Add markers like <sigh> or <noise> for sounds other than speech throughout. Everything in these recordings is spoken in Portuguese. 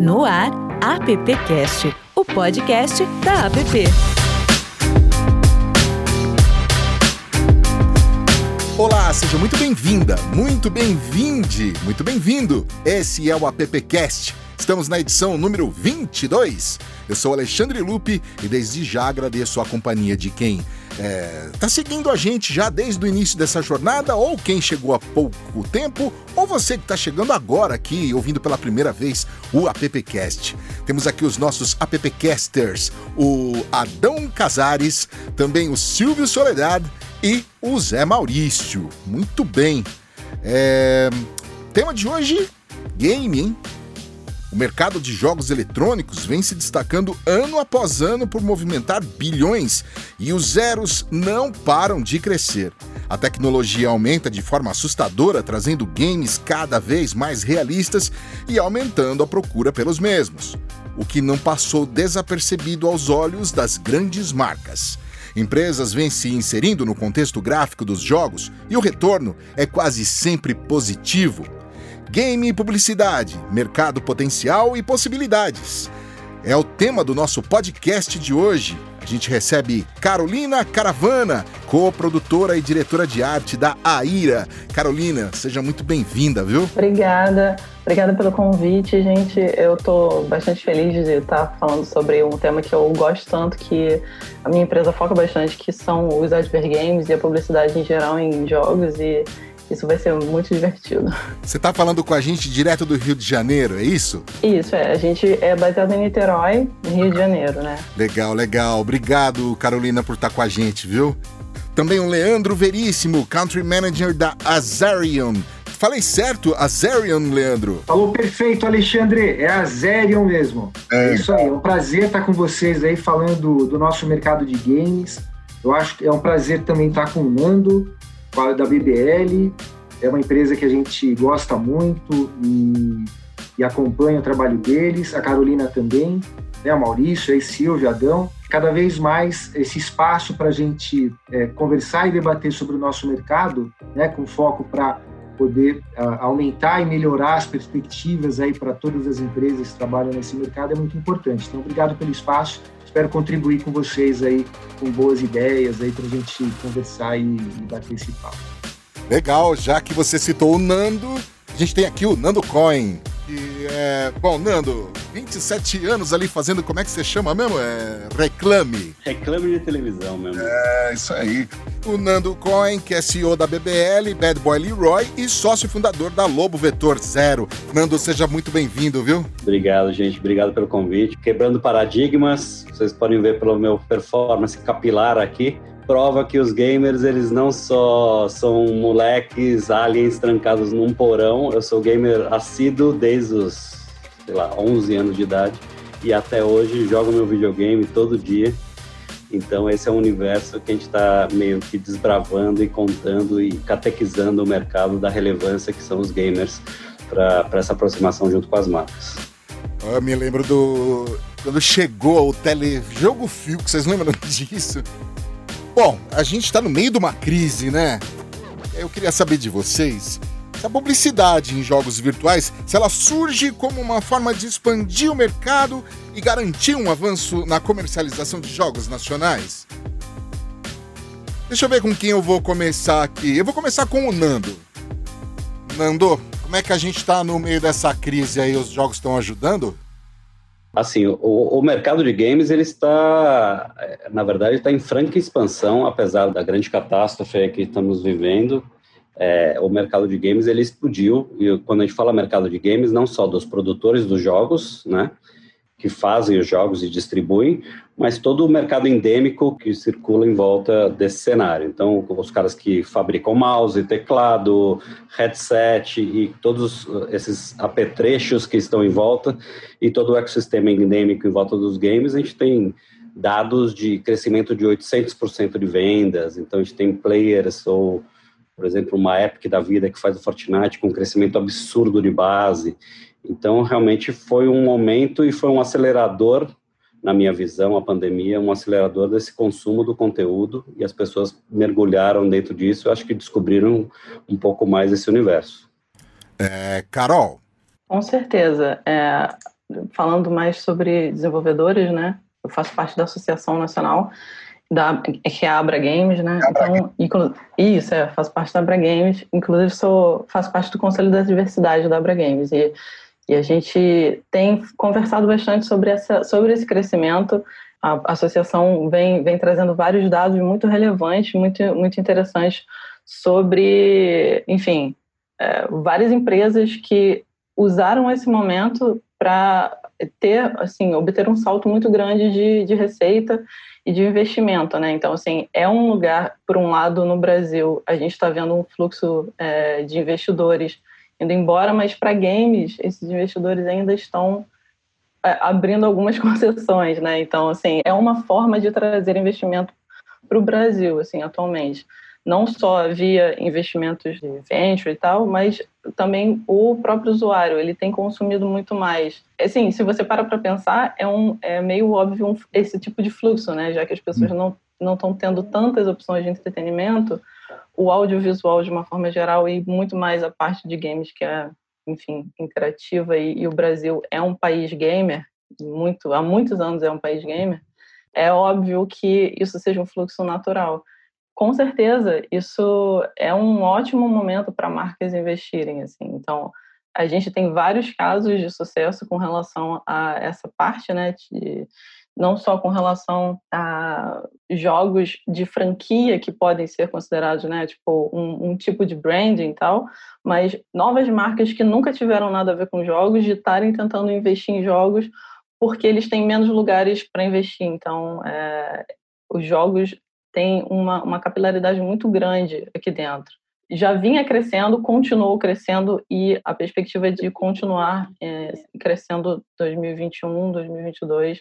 No ar, AppCast, o podcast da App. Olá, seja muito bem-vinda, muito bem-vinde, muito bem-vindo. Esse é o AppCast. Estamos na edição número 22. Eu sou Alexandre Lupe e desde já agradeço a companhia de quem está é, seguindo a gente já desde o início dessa jornada, ou quem chegou há pouco tempo, ou você que está chegando agora aqui, ouvindo pela primeira vez o AppCast. Temos aqui os nossos AppCasters, o Adão Casares, também o Silvio Soledad e o Zé Maurício. Muito bem. É... Tema de hoje: game, hein? O mercado de jogos eletrônicos vem se destacando ano após ano por movimentar bilhões e os zeros não param de crescer. A tecnologia aumenta de forma assustadora, trazendo games cada vez mais realistas e aumentando a procura pelos mesmos, o que não passou desapercebido aos olhos das grandes marcas. Empresas vêm se inserindo no contexto gráfico dos jogos e o retorno é quase sempre positivo. Game e publicidade, mercado potencial e possibilidades. É o tema do nosso podcast de hoje. A gente recebe Carolina Caravana, co-produtora e diretora de arte da AIRA. Carolina, seja muito bem-vinda, viu? Obrigada. Obrigada pelo convite, gente. Eu estou bastante feliz de estar falando sobre um tema que eu gosto tanto, que a minha empresa foca bastante, que são os advergames e a publicidade em geral em jogos. E isso vai ser muito divertido. Você está falando com a gente direto do Rio de Janeiro, é isso? Isso, é. A gente é baseado em Niterói, Rio de Janeiro, né? Legal, legal. Obrigado, Carolina, por estar com a gente, viu? Também o Leandro Veríssimo, Country Manager da Azarion. Falei certo, Azarion, Leandro? Falou perfeito, Alexandre. É Azarion mesmo. É. é isso aí. É um prazer estar com vocês aí falando do nosso mercado de games. Eu acho que é um prazer também estar com o Nando da BBL, é uma empresa que a gente gosta muito e, e acompanha o trabalho deles, a Carolina também, né, o Maurício, a Silvio, Adão. Cada vez mais esse espaço para a gente é, conversar e debater sobre o nosso mercado, né, com foco para poder uh, aumentar e melhorar as perspectivas aí para todas as empresas que trabalham nesse mercado é muito importante. Então, obrigado pelo espaço. Espero contribuir com vocês aí com boas ideias aí para a gente conversar e, e bater esse papo. Legal, já que você citou o Nando, a gente tem aqui o Nando Coin. E é. Bom, Nando, 27 anos ali fazendo, como é que você chama mesmo? É. Reclame. Reclame de televisão mesmo. É, isso aí. O Nando Coin, que é CEO da BBL, Bad Boy Leroy e sócio fundador da Lobo Vetor Zero. Nando, seja muito bem-vindo, viu? Obrigado, gente. Obrigado pelo convite. Quebrando paradigmas, vocês podem ver pelo meu performance capilar aqui prova que os gamers, eles não só são moleques, aliens trancados num porão. Eu sou gamer assíduo desde os, sei lá, 11 anos de idade. E até hoje jogo meu videogame todo dia. Então esse é um universo que a gente está meio que desbravando e contando e catequizando o mercado da relevância que são os gamers para essa aproximação junto com as marcas. Eu me lembro do quando chegou o telejogo fio, que vocês lembram <laughs> disso? Bom, a gente está no meio de uma crise, né? Eu queria saber de vocês se a publicidade em jogos virtuais, se ela surge como uma forma de expandir o mercado e garantir um avanço na comercialização de jogos nacionais. Deixa eu ver com quem eu vou começar aqui. Eu vou começar com o Nando. Nando, como é que a gente está no meio dessa crise aí? Os jogos estão ajudando? Assim, o, o, mercado de games ele está, é, na verdade, está em franca expansão, apesar da grande catástrofe que estamos vivendo. É, o mercado de games ele explodiu e quando a gente fala mercado de games, não só dos produtores dos jogos, né, que fazem os jogos e distribuem, mas todo o mercado endêmico que circula em volta desse cenário. Então, os caras que fabricam mouse, teclado, headset e todos esses apetrechos que estão em volta e todo o ecossistema endêmico em volta dos games, a gente tem dados de crescimento de 800% de vendas. Então, a gente tem players ou por exemplo, uma Epic da vida que faz o Fortnite com um crescimento absurdo de base. Então, realmente foi um momento e foi um acelerador, na minha visão, a pandemia, um acelerador desse consumo do conteúdo e as pessoas mergulharam dentro disso. Eu acho que descobriram um pouco mais esse universo. É, Carol. Com certeza. É, falando mais sobre desenvolvedores, né? Eu faço parte da Associação Nacional da que é a Abra Games, né? Então, inclu, isso, é, faço parte da Abra Games, inclusive sou faço parte do Conselho da Diversidade da Abra Games e, e a gente tem conversado bastante sobre essa sobre esse crescimento. A associação vem vem trazendo vários dados muito relevantes, muito muito interessantes sobre, enfim, é, várias empresas que usaram esse momento para ter, assim, obter um salto muito grande de, de receita e de investimento, né? Então, assim, é um lugar, por um lado, no Brasil, a gente está vendo um fluxo é, de investidores indo embora, mas para games, esses investidores ainda estão é, abrindo algumas <laughs> concessões, né? Então, assim, é uma forma de trazer investimento para o Brasil, assim, atualmente não só via investimentos de venture e tal, mas também o próprio usuário, ele tem consumido muito mais. Assim, se você para para pensar, é, um, é meio óbvio um, esse tipo de fluxo, né? Já que as pessoas não não estão tendo tantas opções de entretenimento, o audiovisual de uma forma geral e muito mais a parte de games que é, enfim, interativa e, e o Brasil é um país gamer, muito há muitos anos é um país gamer, é óbvio que isso seja um fluxo natural com certeza, isso é um ótimo momento para marcas investirem. Assim. Então, a gente tem vários casos de sucesso com relação a essa parte, né? De, não só com relação a jogos de franquia que podem ser considerados, né, tipo um, um, tipo de branding e tal, mas novas marcas que nunca tiveram nada a ver com jogos de estarem tentando investir em jogos porque eles têm menos lugares para investir. Então, é, os jogos tem uma, uma capilaridade muito grande aqui dentro. Já vinha crescendo, continuou crescendo e a perspectiva de continuar é, crescendo 2021, 2022.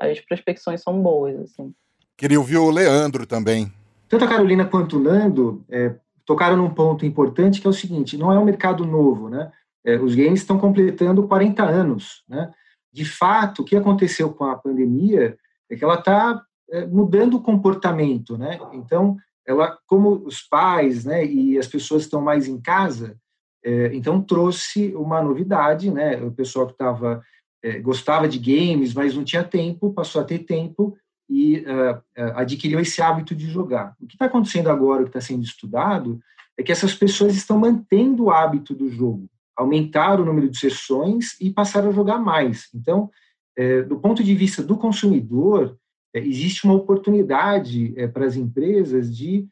As prospecções são boas. Assim. Queria ouvir o Leandro também. Tanto a Carolina quanto o Nando é, tocaram num ponto importante que é o seguinte: não é um mercado novo, né? É, os games estão completando 40 anos, né? De fato, o que aconteceu com a pandemia é que ela está é, mudando o comportamento, né? Então, ela, como os pais, né, e as pessoas estão mais em casa, é, então trouxe uma novidade, né? O pessoal que estava é, gostava de games, mas não tinha tempo, passou a ter tempo e uh, adquiriu esse hábito de jogar. O que está acontecendo agora, o que está sendo estudado, é que essas pessoas estão mantendo o hábito do jogo, aumentaram o número de sessões e passaram a jogar mais. Então, é, do ponto de vista do consumidor, é, existe uma oportunidade é, para as empresas de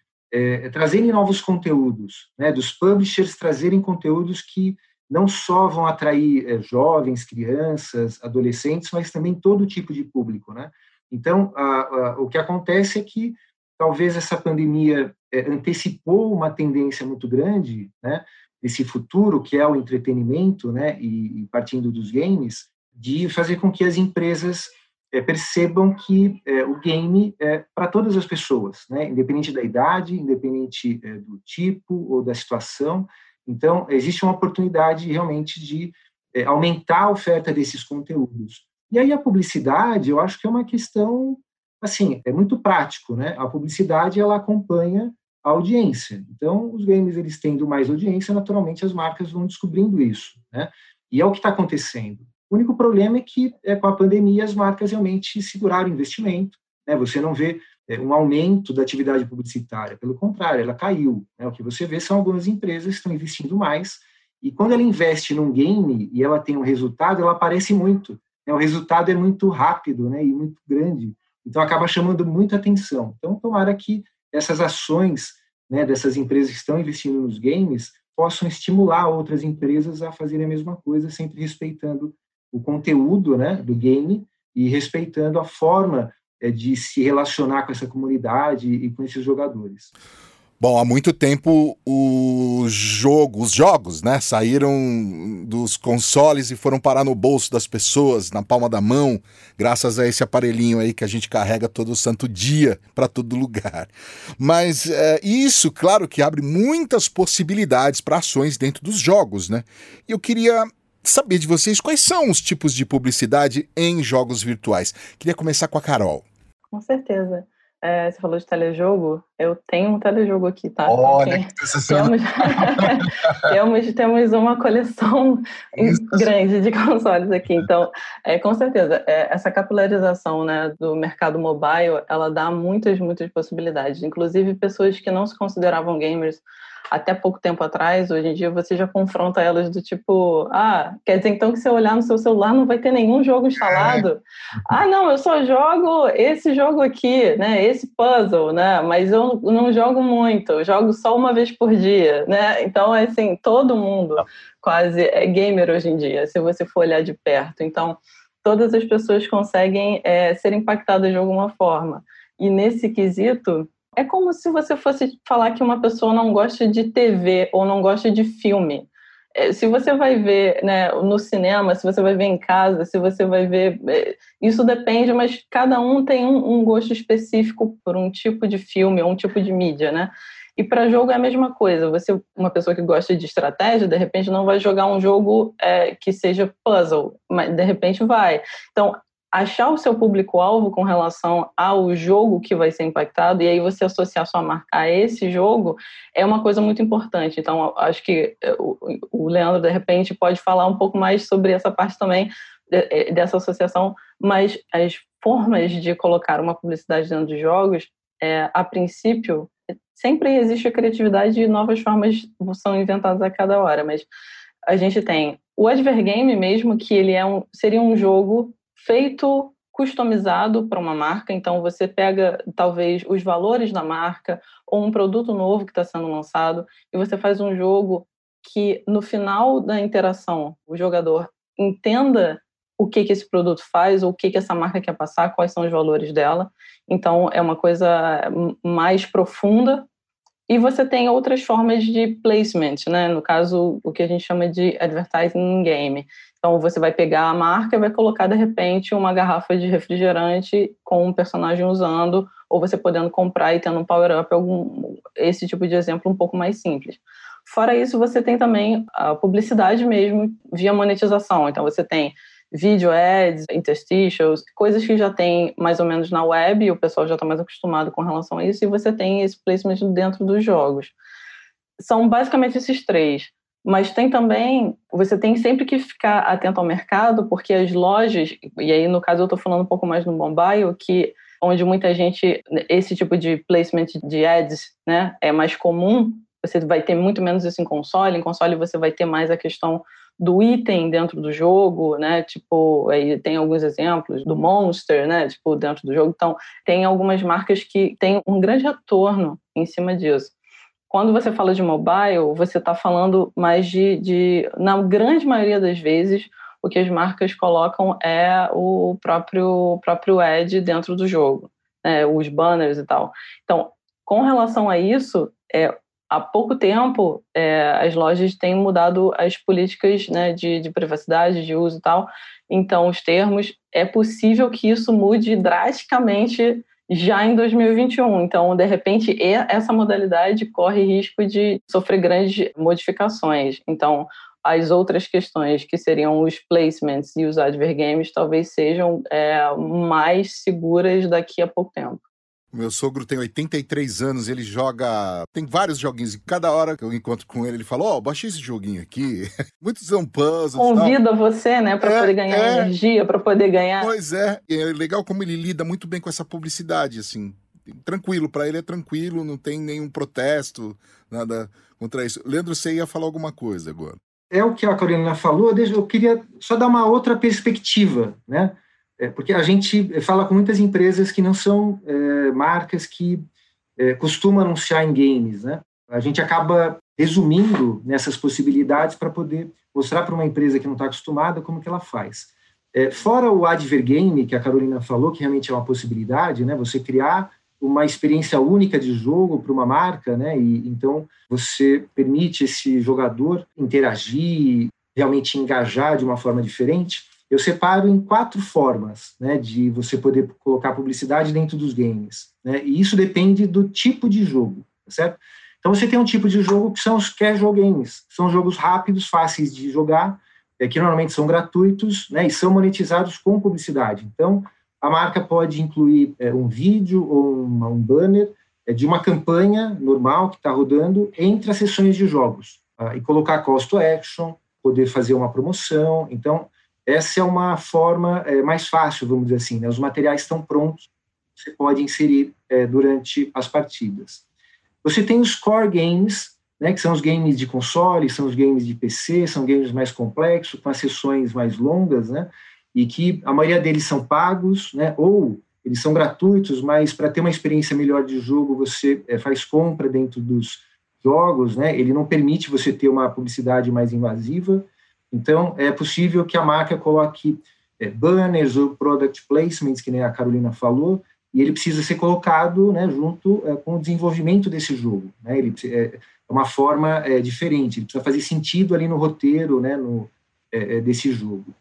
trazerem novos conteúdos, né, dos publishers trazerem conteúdos que não só vão atrair é, jovens, crianças, adolescentes, mas também todo tipo de público. Né? Então, a, a, o que acontece é que talvez essa pandemia é, antecipou uma tendência muito grande, né, desse futuro que é o entretenimento, né, e, e partindo dos games, de fazer com que as empresas é, percebam que o game é para todas as pessoas, né? independente da idade, independente do tipo ou da situação. Então, existe uma oportunidade realmente de é, aumentar a oferta desses conteúdos. E aí a publicidade, eu acho que é uma questão, assim, é muito prático, né? A publicidade, ela acompanha a audiência. Então, os games, eles tendo mais audiência, naturalmente as marcas vão descobrindo isso, né? E é o que está acontecendo. O único problema é que, é, com a pandemia, as marcas realmente seguraram o investimento. Né? Você não vê um aumento da atividade publicitária, pelo contrário, ela caiu. Né? O que você vê são algumas empresas que estão investindo mais, e quando ela investe num game e ela tem um resultado, ela aparece muito. Né? O resultado é muito rápido né? e muito grande, então acaba chamando muita atenção. Então, tomara que essas ações né, dessas empresas que estão investindo nos games possam estimular outras empresas a fazerem a mesma coisa, sempre respeitando o conteúdo né, do game e respeitando a forma é, de se relacionar com essa comunidade e com esses jogadores. Bom, há muito tempo os jogos, os jogos, né, saíram dos consoles e foram parar no bolso das pessoas, na palma da mão, graças a esse aparelhinho aí que a gente carrega todo santo dia para todo lugar. Mas é, isso, claro, que abre muitas possibilidades para ações dentro dos jogos, né? Eu queria saber de vocês quais são os tipos de publicidade em jogos virtuais. Queria começar com a Carol. Com certeza. É, você falou de telejogo, eu tenho um telejogo aqui, tá? Olha, Enfim, que temos, <laughs> temos, temos uma coleção <laughs> Isso. grande de consoles aqui, então, é, com certeza, é, essa capilarização né, do mercado mobile, ela dá muitas, muitas possibilidades, inclusive pessoas que não se consideravam gamers até pouco tempo atrás, hoje em dia você já confronta elas do tipo, ah, quer dizer então que se eu olhar no seu celular não vai ter nenhum jogo instalado? É. Ah, não, eu só jogo esse jogo aqui, né, esse puzzle, né, mas eu não jogo muito, eu jogo só uma vez por dia, né, então, assim, todo mundo quase é gamer hoje em dia, se você for olhar de perto, então todas as pessoas conseguem é, ser impactadas de alguma forma, e nesse quesito, é como se você fosse falar que uma pessoa não gosta de TV ou não gosta de filme. É, se você vai ver né, no cinema, se você vai ver em casa, se você vai ver. É, isso depende, mas cada um tem um, gosto específico por um tipo de filme ou um tipo de mídia, né? E para jogo é a mesma coisa. Você, uma pessoa que gosta de estratégia, de repente não vai jogar um jogo é, que seja puzzle, mas de repente vai. Então, achar o seu público-alvo com relação ao jogo que vai ser impactado e aí você associar sua marca a esse jogo é uma coisa muito importante. Então, acho que eh, o Leandro, de repente, pode falar um pouco mais sobre essa parte também eh, dessa associação, mas as formas de colocar uma publicidade dentro de jogos, é, a princípio, sempre existe a criatividade e novas formas são inventadas a cada hora, mas a gente tem o Advergame mesmo, que ele é um, seria um jogo feito customizado para uma marca. Então, você pega talvez os valores da marca ou um produto novo que está sendo lançado e você faz um jogo que no final da interação o jogador entenda o que, que esse produto faz ou o que, que essa marca quer passar, quais são os valores dela. Então, é uma coisa mais profunda. E você tem outras formas de placement, né? No caso, o que a gente chama de advertising in game, então você vai pegar a marca e vai colocar de repente uma garrafa de refrigerante com um personagem usando, ou você podendo comprar e tendo um power-up, algum esse tipo de exemplo um pouco mais simples. Fora isso, você tem também a publicidade mesmo via monetização. Então você tem vídeo ads, interstitials, coisas que já tem mais ou menos na web, e o pessoal já está mais acostumado com relação a isso, e você tem esse placement dentro dos jogos. São basicamente esses três. Mas tem também, você tem sempre que ficar atento ao mercado, porque as lojas, e aí no caso eu estou falando um pouco mais no mobile, que onde muita gente, esse tipo de placement de ads, né, é mais comum, você vai ter muito menos isso em console, em console você vai ter mais a questão do item dentro do jogo, né? Tipo, aí tem alguns exemplos do Monster, né? Tipo, dentro do jogo. Então, tem algumas marcas que têm um grande retorno em cima disso. Quando você fala de mobile, você está falando mais de, de, na grande maioria das vezes, o que as marcas colocam é o próprio, próprio ad dentro do jogo, né, os banners e tal. Então, com relação a isso, é, há pouco tempo é, as lojas têm mudado as políticas né, de, de privacidade, de uso e tal. Então, os termos, é possível que isso mude drasticamente já em 2021. Então, de repente, essa modalidade corre risco de sofrer grandes modificações. Então, as outras questões, que seriam os placements e os advergames, talvez sejam é, mais seguras daqui a pouco tempo. Meu sogro tem 83 anos, ele joga. Tem vários joguinhos, e cada hora que eu encontro com ele, ele fala: Ó, oh, baixei esse joguinho aqui. <laughs> Muitos são puzzles. Convida você, né, para é, poder ganhar é... energia, para poder ganhar. Pois é, e é legal como ele lida muito bem com essa publicidade, assim. Tranquilo, para ele é tranquilo, não tem nenhum protesto, nada contra isso. Leandro, você ia falar alguma coisa agora. É o que a Carolina falou, eu queria só dar uma outra perspectiva, né? É, porque a gente fala com muitas empresas que não são é, marcas que é, costumam anunciar em games, né? A gente acaba resumindo nessas possibilidades para poder mostrar para uma empresa que não está acostumada como que ela faz. É, fora o advergame que a Carolina falou, que realmente é uma possibilidade, né? Você criar uma experiência única de jogo para uma marca, né? E então você permite esse jogador interagir, realmente engajar de uma forma diferente eu separo em quatro formas né, de você poder colocar publicidade dentro dos games. Né, e isso depende do tipo de jogo, tá certo? Então você tem um tipo de jogo que são os casual games, são jogos rápidos, fáceis de jogar, é, que normalmente são gratuitos né, e são monetizados com publicidade. Então a marca pode incluir é, um vídeo ou um banner é, de uma campanha normal que está rodando entre as sessões de jogos tá? e colocar call to action, poder fazer uma promoção. Então, essa é uma forma é, mais fácil, vamos dizer assim. Né? Os materiais estão prontos, você pode inserir é, durante as partidas. Você tem os core games, né, que são os games de console, são os games de PC, são games mais complexos, com as sessões mais longas, né, e que a maioria deles são pagos, né, ou eles são gratuitos, mas para ter uma experiência melhor de jogo, você é, faz compra dentro dos jogos, né, ele não permite você ter uma publicidade mais invasiva, então é possível que a marca coloque é, banners ou product placements, que nem a Carolina falou, e ele precisa ser colocado né, junto é, com o desenvolvimento desse jogo. Né? Ele é, é uma forma é, diferente, ele precisa fazer sentido ali no roteiro né, no, é, é desse jogo.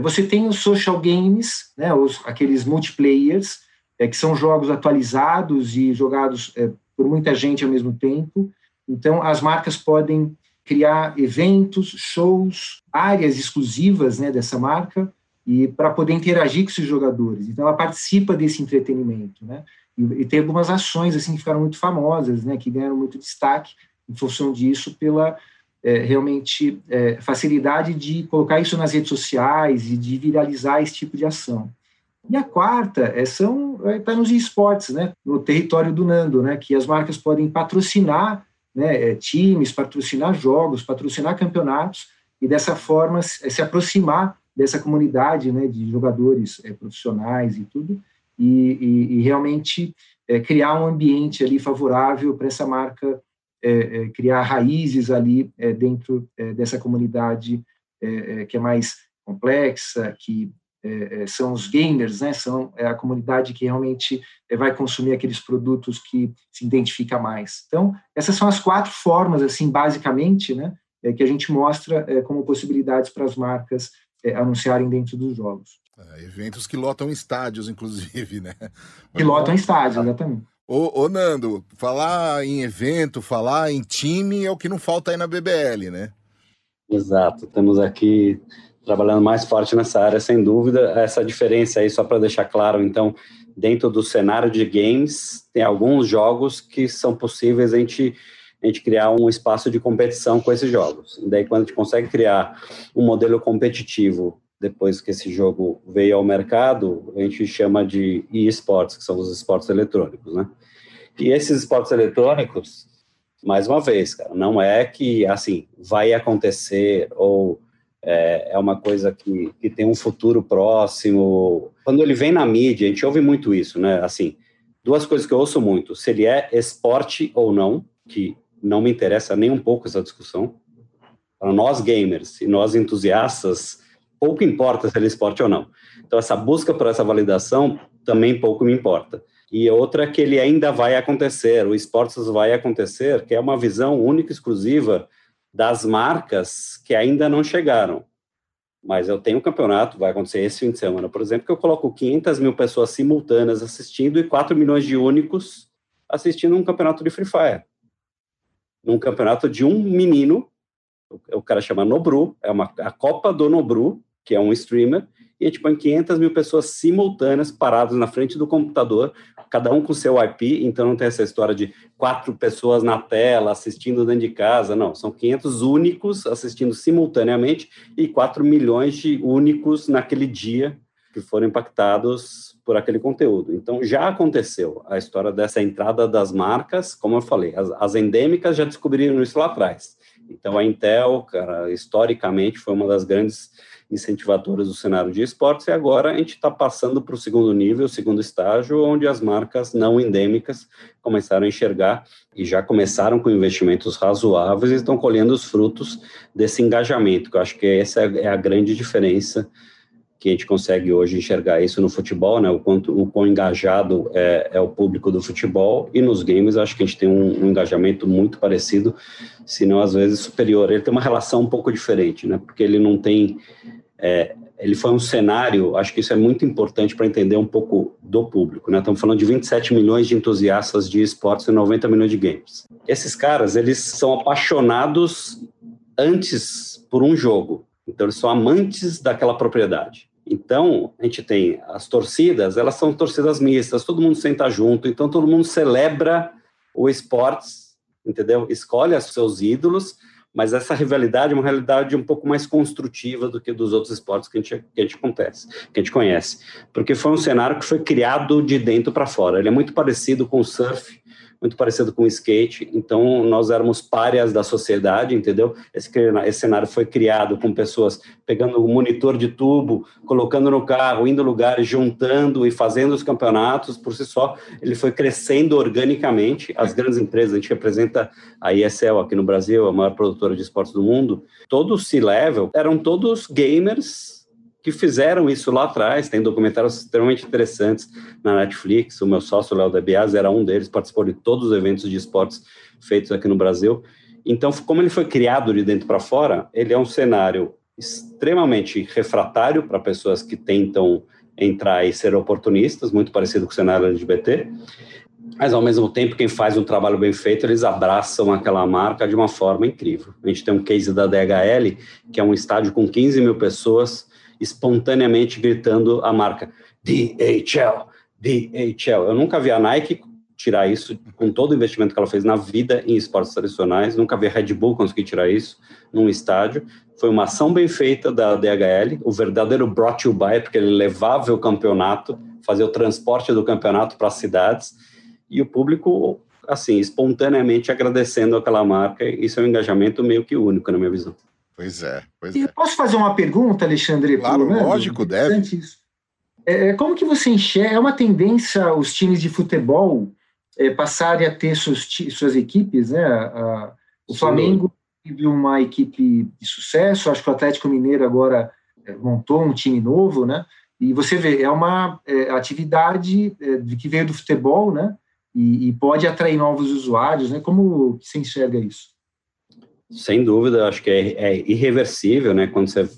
Você tem os social games, né, os, aqueles multiplayers, que são jogos atualizados e jogados por muita gente ao mesmo tempo. Então, as marcas podem criar eventos, shows, áreas exclusivas né, dessa marca, e para poder interagir com esses jogadores. Então ela participa desse entretenimento, né? E, e, tem algumas ações assim que ficaram muito famosas, né? Que ganharam muito destaque em função disso pela é, realmente é, facilidade de colocar isso nas redes sociais e de viralizar esse tipo de ação. E a quarta é, são é, nos esportes, né? No território do Nando, né? Que as marcas podem patrocinar né, é, times, patrocinar jogos, patrocinar campeonatos e dessa forma se aproximar dessa comunidade né, de jogadores é, profissionais e tudo, e, e, e realmente é, criar um ambiente ali favorável para essa marca é, criar raízes ali dentro dessa comunidade que é mais complexa, que são os gamers, né? São a comunidade que realmente vai consumir aqueles produtos que se identifica mais. Então, essas são as quatro formas, assim, basicamente, né? que a gente mostra como possibilidades para as marcas é, anunciarem dentro dos jogos. É, eventos que lotam estádios, inclusive, né? Que lotam estádios, exatamente. Ô, ô, Nando, falar em evento, falar em time é o que não falta aí na BBL, né? Exato, estamos aqui trabalhando mais forte nessa área, sem dúvida. Essa diferença aí, só para deixar claro, então, dentro do cenário de games, tem alguns jogos que são possíveis a gente a gente criar um espaço de competição com esses jogos. E daí, quando a gente consegue criar um modelo competitivo depois que esse jogo veio ao mercado, a gente chama de e-sports, que são os esportes eletrônicos, né? E esses esportes eletrônicos, mais uma vez, cara, não é que, assim, vai acontecer ou é, é uma coisa que, que tem um futuro próximo. Quando ele vem na mídia, a gente ouve muito isso, né? Assim, duas coisas que eu ouço muito, se ele é esporte ou não, que não me interessa nem um pouco essa discussão. Para nós gamers e nós entusiastas, pouco importa se ele é esporte ou não. Então, essa busca por essa validação também pouco me importa. E outra é que ele ainda vai acontecer, o esportes vai acontecer, que é uma visão única e exclusiva das marcas que ainda não chegaram. Mas eu tenho um campeonato, vai acontecer esse fim de semana, por exemplo, que eu coloco 500 mil pessoas simultâneas assistindo e 4 milhões de únicos assistindo um campeonato de Free Fire num campeonato de um menino, o, cara chama Nobru, é uma, a Copa do Nobru, que é um streamer, e a gente põe 500 mil pessoas simultâneas paradas na frente do computador, cada um com seu IP, então não tem essa história de quatro pessoas na tela assistindo dentro de casa, não, são 500 únicos assistindo simultaneamente e 4 milhões de únicos naquele dia que foram impactados por aquele conteúdo. Então, já aconteceu a história dessa entrada das marcas, como eu falei, as, as endêmicas já descobriram isso lá atrás. Então, a Intel, cara, historicamente, foi uma das grandes incentivadoras do cenário de esportes, e agora a gente está passando para o segundo nível, segundo estágio, onde as marcas não endêmicas começaram a enxergar e já começaram com investimentos razoáveis e estão colhendo os frutos desse engajamento, que eu acho que essa é a grande diferença que a gente consegue hoje enxergar isso no futebol, né? O quanto o quão engajado é, é o público do futebol e nos games acho que a gente tem um, um, engajamento muito parecido, se não às vezes superior. Ele tem uma relação um pouco diferente, né? Porque ele não tem é, ele foi um cenário, acho que isso é muito importante para entender um pouco do público, né? Estamos falando de 27 milhões de entusiastas de esportes e 90 milhões de games. Esses caras, eles são apaixonados antes por um jogo. Então, eles são amantes daquela propriedade. Então, a gente tem as torcidas, elas são torcidas mistas, todo mundo senta junto, então todo mundo celebra o esportes, entendeu? Escolhe os seus ídolos, mas essa rivalidade é uma realidade um pouco mais construtiva do que dos outros esportes que a gente, que a gente acontece, que a gente conhece, porque foi um cenário que foi criado de dentro para fora. Ele é muito parecido com o surf, muito parecido com o skate, então nós éramos páreas da sociedade, entendeu? Esse, esse cenário foi criado com pessoas pegando o monitor de tubo, colocando no carro, indo lugares, juntando e fazendo os campeonatos por si só. Ele foi crescendo organicamente. As grandes empresas, a gente representa a ESL aqui no Brasil, a maior produtora de esportes do mundo, todos C-level eram todos gamers que fizeram isso lá atrás. Tem documentários extremamente interessantes na Netflix. O meu sócio, Léo Debias, era um deles, participou de todos os eventos de esportes feitos aqui no Brasil. Então, como ele foi criado de dentro para fora, ele é um cenário extremamente refratário para pessoas que tentam entrar e ser oportunistas, muito parecido com o cenário LGBT. Mas, ao mesmo tempo, quem faz um trabalho bem feito, eles abraçam aquela marca de uma forma incrível. A gente tem um case da DHL, que é um estádio com 15 mil pessoas, espontaneamente gritando a marca DHL, DHL. Eu nunca vi a Nike tirar isso com todo o investimento que ela fez na vida em esportes tradicionais, nunca vi a Red Bull conseguir tirar isso num estádio. Foi uma ação bem feita da DHL, o verdadeiro brought you by, porque ele levava o campeonato, fazia o transporte do campeonato para as cidades, e o público, assim, espontaneamente agradecendo aquela marca. Isso é um engajamento meio que único, na minha visão. Pois é, pois é. Posso fazer uma pergunta, Alexandre? Claro, lógico, deve. É, é, como que você enxerga? É uma tendência os times de futebol é, passarem a ter suas, suas equipes, né? A, o Flamengo teve uma equipe de sucesso, acho que o Atlético Mineiro agora é, montou um time novo, né? E você vê, é uma é, atividade é, que veio do futebol, né? E, e, pode atrair novos usuários, né? Como você enxerga isso? Sem dúvida, acho que é, é irreversível, né? Quando você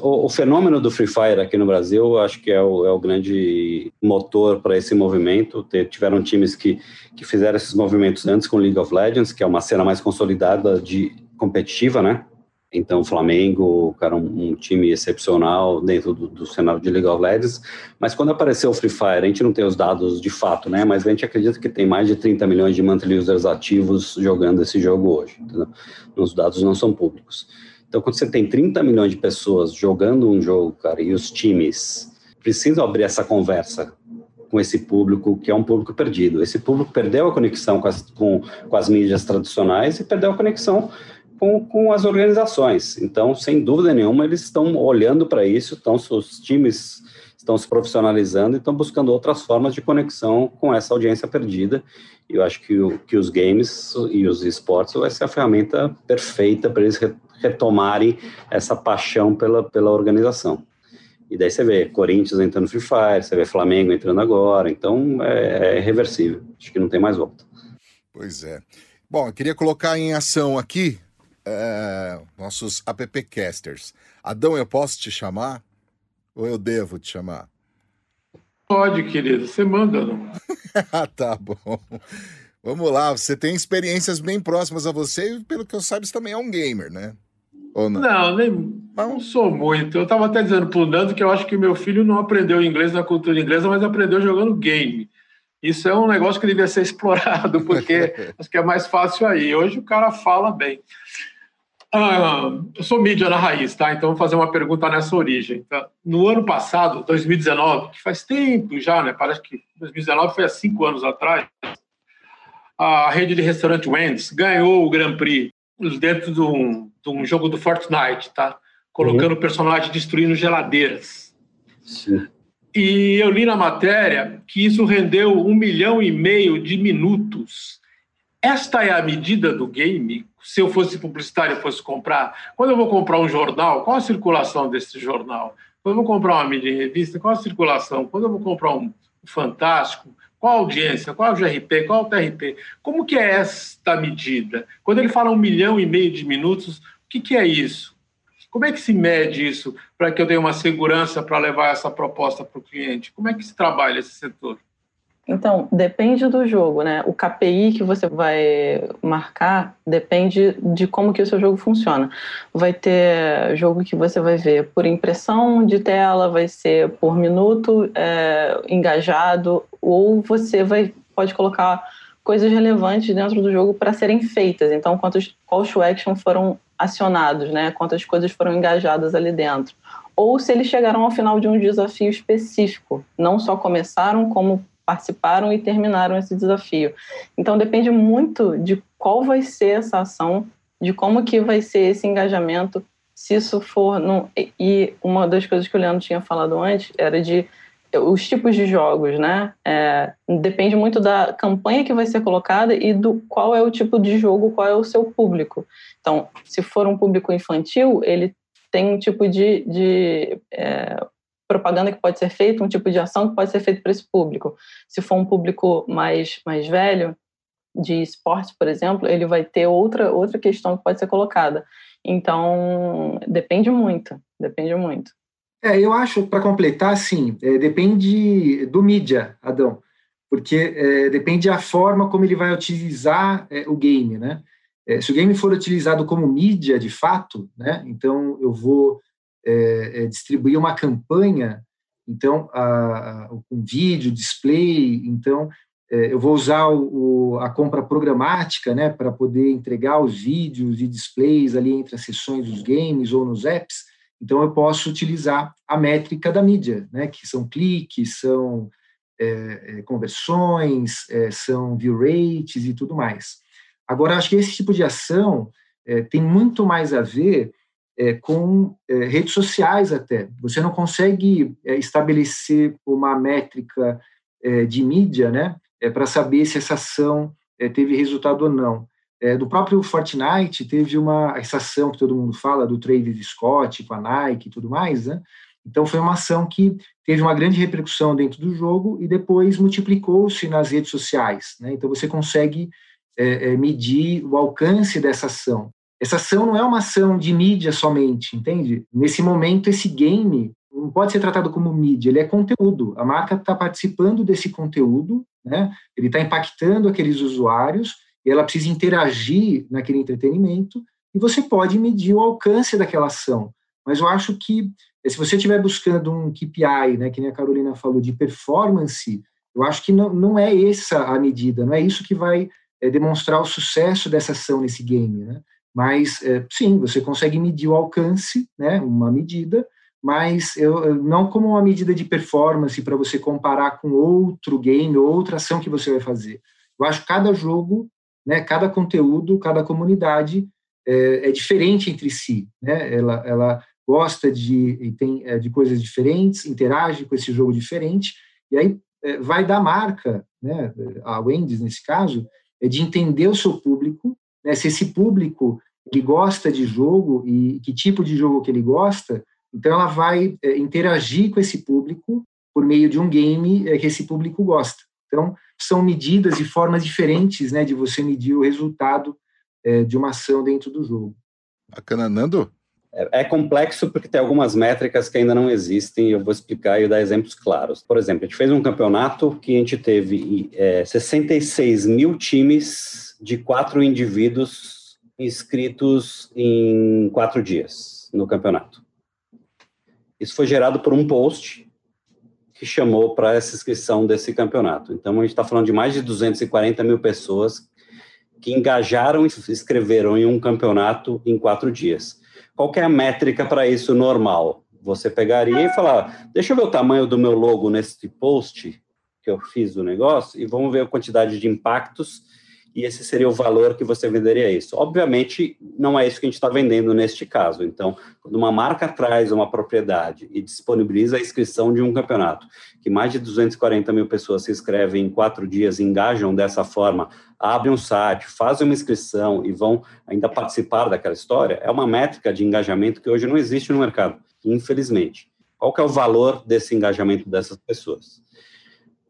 o, o, fenômeno do Free Fire aqui no Brasil, acho que é o, é o grande motor para esse movimento. tiveram times que, que fizeram esses movimentos antes com League of Legends, que é uma cena mais consolidada de competitiva, né? Então, o Flamengo, cara, um, um time excepcional dentro do, do, cenário de League of Legends. Mas quando apareceu o Free Fire, a gente não tem os dados de fato, né? Mas a gente acredita que tem mais de 30 milhões de monthly users ativos jogando esse jogo hoje. Entendeu? Os dados não são públicos. Então, quando você tem 30 milhões de pessoas jogando um jogo, cara, e os times precisam abrir essa conversa com esse público que é um público perdido. Esse público perdeu a conexão com as, com, com as mídias tradicionais e perdeu a conexão com, com as organizações. Então, sem dúvida nenhuma, eles estão olhando para isso, estão, os times estão se profissionalizando e estão buscando outras formas de conexão com essa audiência perdida. E eu acho que, o, que os games e os esportes vai ser a ferramenta perfeita para eles retomarem essa paixão pela, pela organização. E daí você vê Corinthians entrando no Free Fire, você vê Flamengo entrando agora, então é, é reversível. Acho que não tem mais volta. Pois é. Bom, eu queria colocar em ação aqui é, nossos appcasters. Adão, eu posso te chamar? Ou eu devo te chamar? Pode, querido. Você manda, não? <laughs> Ah, tá bom. Vamos lá. Você tem experiências bem próximas a você e, pelo que eu saiba, você também é um gamer, né? Ou não? Não, nem, não sou muito. Eu estava até dizendo para o Nando que eu acho que meu filho não aprendeu inglês na cultura inglesa, mas aprendeu jogando game. Isso é um negócio que devia ser <laughs> explorado, porque <laughs> acho que é mais fácil aí. Hoje o cara fala bem. Ah, eu sou mídia na raiz, tá? Então vou fazer uma pergunta nessa origem. Tá? No ano passado, 2019, que faz tempo já, né? Parece que 2019 foi há cinco anos atrás. A rede de restaurante Wendy's ganhou o Grand Prix dentro de um, de um jogo do Fortnite, tá? Colocando uhum. personagens destruindo geladeiras. Sim. E eu li na matéria que isso rendeu um milhão e meio de minutos. Esta é a medida do game se eu fosse publicitário e fosse comprar, quando eu vou comprar um jornal, qual a circulação desse jornal? Quando eu vou comprar uma mídia em revista, qual a circulação? Quando eu vou comprar um Fantástico, qual a audiência? Qual o GRP? Qual o TRP? Como que é esta medida? Quando ele fala um milhão e meio de minutos, o que, que é isso? Como é que se mede isso para que eu tenha uma segurança para levar essa proposta para o cliente? Como é que se trabalha esse setor? Então, depende do jogo, né? O KPI que você vai marcar depende de como que o seu jogo funciona. Vai ter jogo que você vai ver por impressão de tela, vai ser por minuto é, engajado, ou você vai pode colocar coisas relevantes dentro do jogo para serem feitas. Então, quantos call to action foram acionados, né? Quantas coisas foram engajadas ali dentro. Ou se eles chegaram ao final de um desafio específico, não só começaram, como participaram e terminaram esse desafio. Então depende muito de qual vai ser essa ação, de como que vai ser esse engajamento, se isso for no, e uma das coisas que o Leandro tinha falado antes era de os tipos de jogos, né? É, depende muito da campanha que vai ser colocada e do qual é o tipo de jogo, qual é o seu público. Então, se for um público infantil, ele tem um tipo de, de é, propaganda que pode ser feita, um tipo de ação que pode ser feito para esse público. Se for um público mais, mais velho, de esporte, por exemplo, ele vai ter outra, outra questão que pode ser colocada. Então, depende muito, depende muito. É, eu acho, para completar, sim, é, depende do mídia, Adão, porque é, depende da forma como ele vai utilizar é, o game, né? É, se o game for utilizado como mídia, de fato, né? Então, eu vou é, é, distribuir uma campanha, então, a, a, com vídeo, display, então, é, eu vou usar o, a compra programática, né, para poder entregar os vídeos e displays ali entre as sessões dos games ou nos apps, então eu posso utilizar a métrica da mídia, né, que são cliques, são é, é, conversões, é, são view rates e tudo mais. Agora, acho que esse tipo de ação tem muito mais a ver é, com é, redes sociais até. Você não consegue é, estabelecer uma métrica é, de mídia, né, é, para saber se essa ação é, teve resultado ou não. do próprio Fortnite teve uma essa ação que todo mundo fala do Travis Scott com a Nike e tudo mais, né? Então foi uma ação que teve uma grande repercussão dentro do jogo e depois multiplicou-se nas redes sociais, né? Então você consegue medir o alcance dessa ação. Essa ação não é uma ação de mídia somente, entende? Nesse momento, esse game não pode ser tratado como mídia, ele é conteúdo. A marca está participando desse conteúdo, né? ele está impactando aqueles usuários, e ela precisa interagir naquele entretenimento, e você pode medir o alcance daquela ação. Mas eu acho que, se você estiver buscando um KPI, né, que nem a Carolina falou, de performance, eu acho que não, não é essa a medida, não é isso que vai é, demonstrar o sucesso dessa ação nesse game. Né? Mas, é, sim, você consegue medir o alcance, né, uma medida, mas eu, não como uma medida de performance para você comparar com outro game, outra ação que você vai fazer. Eu acho que cada jogo, né, cada conteúdo, cada comunidade é, é diferente entre si. Né? Ela, ela gosta de, tem, é, de coisas diferentes, interage com esse jogo diferente, e aí é, vai da marca, né, a Wendy's nesse caso, é de entender o seu público, né, se esse público ele gosta de jogo e que tipo de jogo que ele gosta, então ela vai é, interagir com esse público por meio de um game é, que esse público gosta. Então são medidas e formas diferentes, né, de você medir o resultado é, de uma ação dentro do jogo. Bacana, Nando. É, é complexo porque tem algumas métricas que ainda não existem e eu vou explicar e dar exemplos claros. Por exemplo, a gente fez um campeonato que a gente teve é, 66 mil times de quatro indivíduos inscritos em quatro dias no campeonato. Isso foi gerado por um post que chamou para essa inscrição desse campeonato. Então, a gente está falando de mais de 240 mil pessoas que engajaram e se inscreveram em um campeonato em quatro dias. Qual é a métrica para isso normal? Você pegaria e falar, deixa eu ver o tamanho do meu logo nesse post que eu fiz do negócio e vamos ver a quantidade de impactos e esse seria o valor que você venderia isso. Obviamente, não é isso que a gente está vendendo neste caso. Então, quando uma marca traz uma propriedade e disponibiliza a inscrição de um campeonato, que mais de 240 mil pessoas se inscrevem em quatro dias, engajam dessa forma, abrem um site, fazem uma inscrição e vão ainda participar daquela história, é uma métrica de engajamento que hoje não existe no mercado, infelizmente. Qual que é o valor desse engajamento dessas pessoas?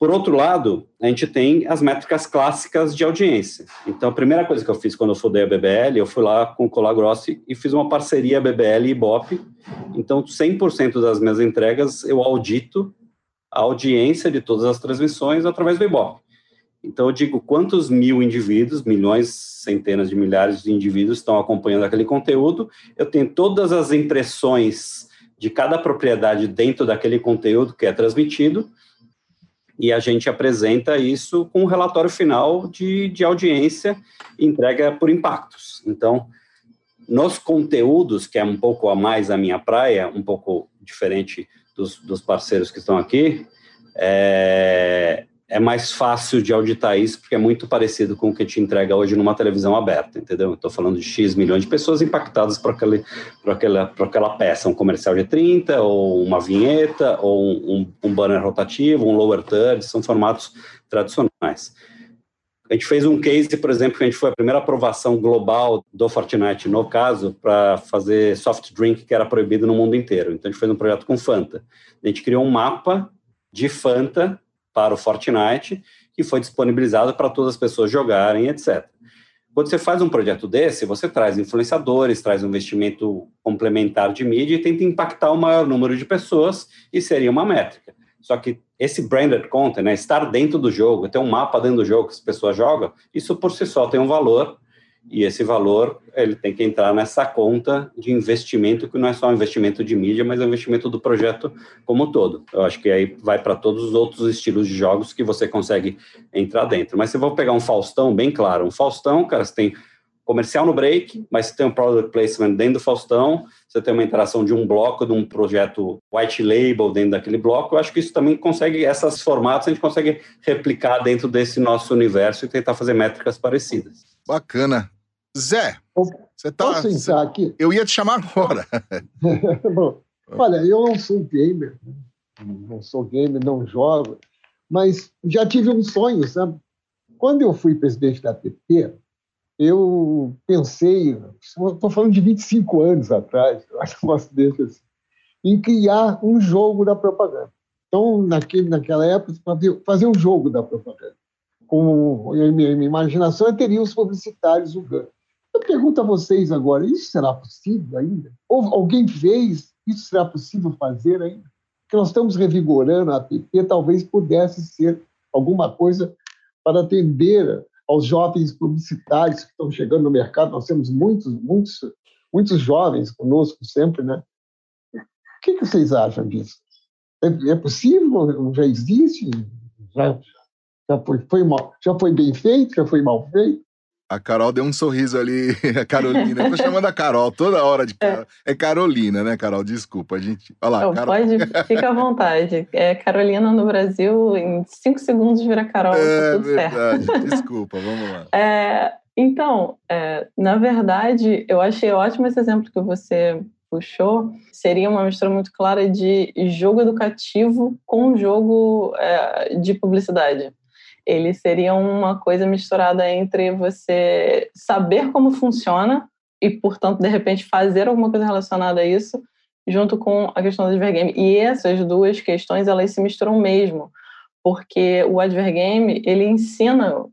Por outro lado, a gente tem as métricas clássicas de audiência. Então, a primeira coisa que eu fiz quando eu fundei a BBL, eu fui lá com o Colagrossi e fiz uma parceria BBL e Ibope. Então, 100% das minhas entregas eu audito a audiência de todas as transmissões através do Ibope. Então, eu digo quantos mil indivíduos, milhões, centenas de milhares de indivíduos estão acompanhando aquele conteúdo. Eu tenho todas as impressões de cada propriedade dentro daquele conteúdo que é transmitido, e a gente apresenta isso com um relatório final de, de audiência entrega por impactos. Então, nos conteúdos, que é um pouco a mais a minha praia, um pouco diferente dos, dos parceiros que estão aqui, é, é mais fácil de auditar isso, porque é muito parecido com o que te entrega hoje numa televisão aberta, entendeu? Estou falando de X milhões de pessoas impactadas por, aquele, por, aquela, por aquela peça, um comercial de 30, ou uma vinheta, ou um, um banner rotativo, um lower third, são formatos tradicionais. A gente fez um case, por exemplo, que a gente foi a primeira aprovação global do Fortnite, no caso, para fazer soft drink que era proibido no mundo inteiro. Então a gente fez um projeto com Fanta. A gente criou um mapa de Fanta para o Fortnite, que foi disponibilizado para todas as pessoas jogarem, etc. Quando você faz um projeto desse, você traz influenciadores, traz um investimento complementar de mídia e tenta impactar o maior número de pessoas, e seria uma métrica. Só que esse branded content, né, estar dentro do jogo, ter um mapa dentro do jogo que as pessoas jogam, isso por si só tem um valor e esse valor ele tem que entrar nessa conta de investimento que não é só um investimento de mídia, mas é um investimento do projeto como todo. Eu acho que aí vai para todos os outros estilos de jogos que você consegue entrar dentro. Mas se eu vou pegar um Faustão, bem claro, um Faustão, cara, você tem comercial no break, mas você tem um product placement dentro do Faustão, você tem uma interação de um bloco, de um projeto white label dentro daquele bloco. Eu acho que isso também consegue, esses formatos a gente consegue replicar dentro desse nosso universo e tentar fazer métricas parecidas. Bacana. Zé, você tá. Posso entrar aqui? Eu ia te chamar agora. <laughs> Bom, olha, eu não sou gamer, né? não sou gamer, não jogo, mas já tive um sonho, sabe? Quando eu fui presidente da APP, eu pensei, estou falando de 25 anos atrás, acho que posso dizer assim, em criar um jogo da propaganda. Então, naquele, naquela época, fazer um jogo da propaganda com a minha, imaginação, eu teria os publicitários julgando. Eu pergunto a vocês agora, isso será possível ainda? Ou alguém fez? Isso será possível fazer ainda? Que nós estamos revigorando a APP, talvez pudesse ser alguma coisa para atender aos jovens publicitários que estão chegando no mercado. Nós temos muitos, muitos, muitos jovens conosco sempre, né? O que, que vocês acham disso? É, é possível? Já existe? Já, já foi, foi mal, já foi bem feito, já foi mal feito. A Carol deu um sorriso ali, <laughs> a Carolina. Eu tô chamando a Carol toda hora de Carol. É, é Carolina, né, Carol? Desculpa, a gente. Olha lá, Não, Carol. Pode, fica à <laughs> vontade. É Carolina no Brasil, em cinco segundos vira Carol, tá É tudo verdade. certo. <laughs> Desculpa, vamos lá. É, então, é, na verdade, eu achei ótimo esse exemplo que você puxou. Seria uma mistura muito clara de jogo educativo com jogo é, de publicidade. Ele seria uma coisa misturada entre você saber como funciona e, portanto, de repente, fazer alguma coisa relacionada a isso, junto com a questão do advergame. E essas duas questões, elas se misturam mesmo, porque o advergame, ele ensina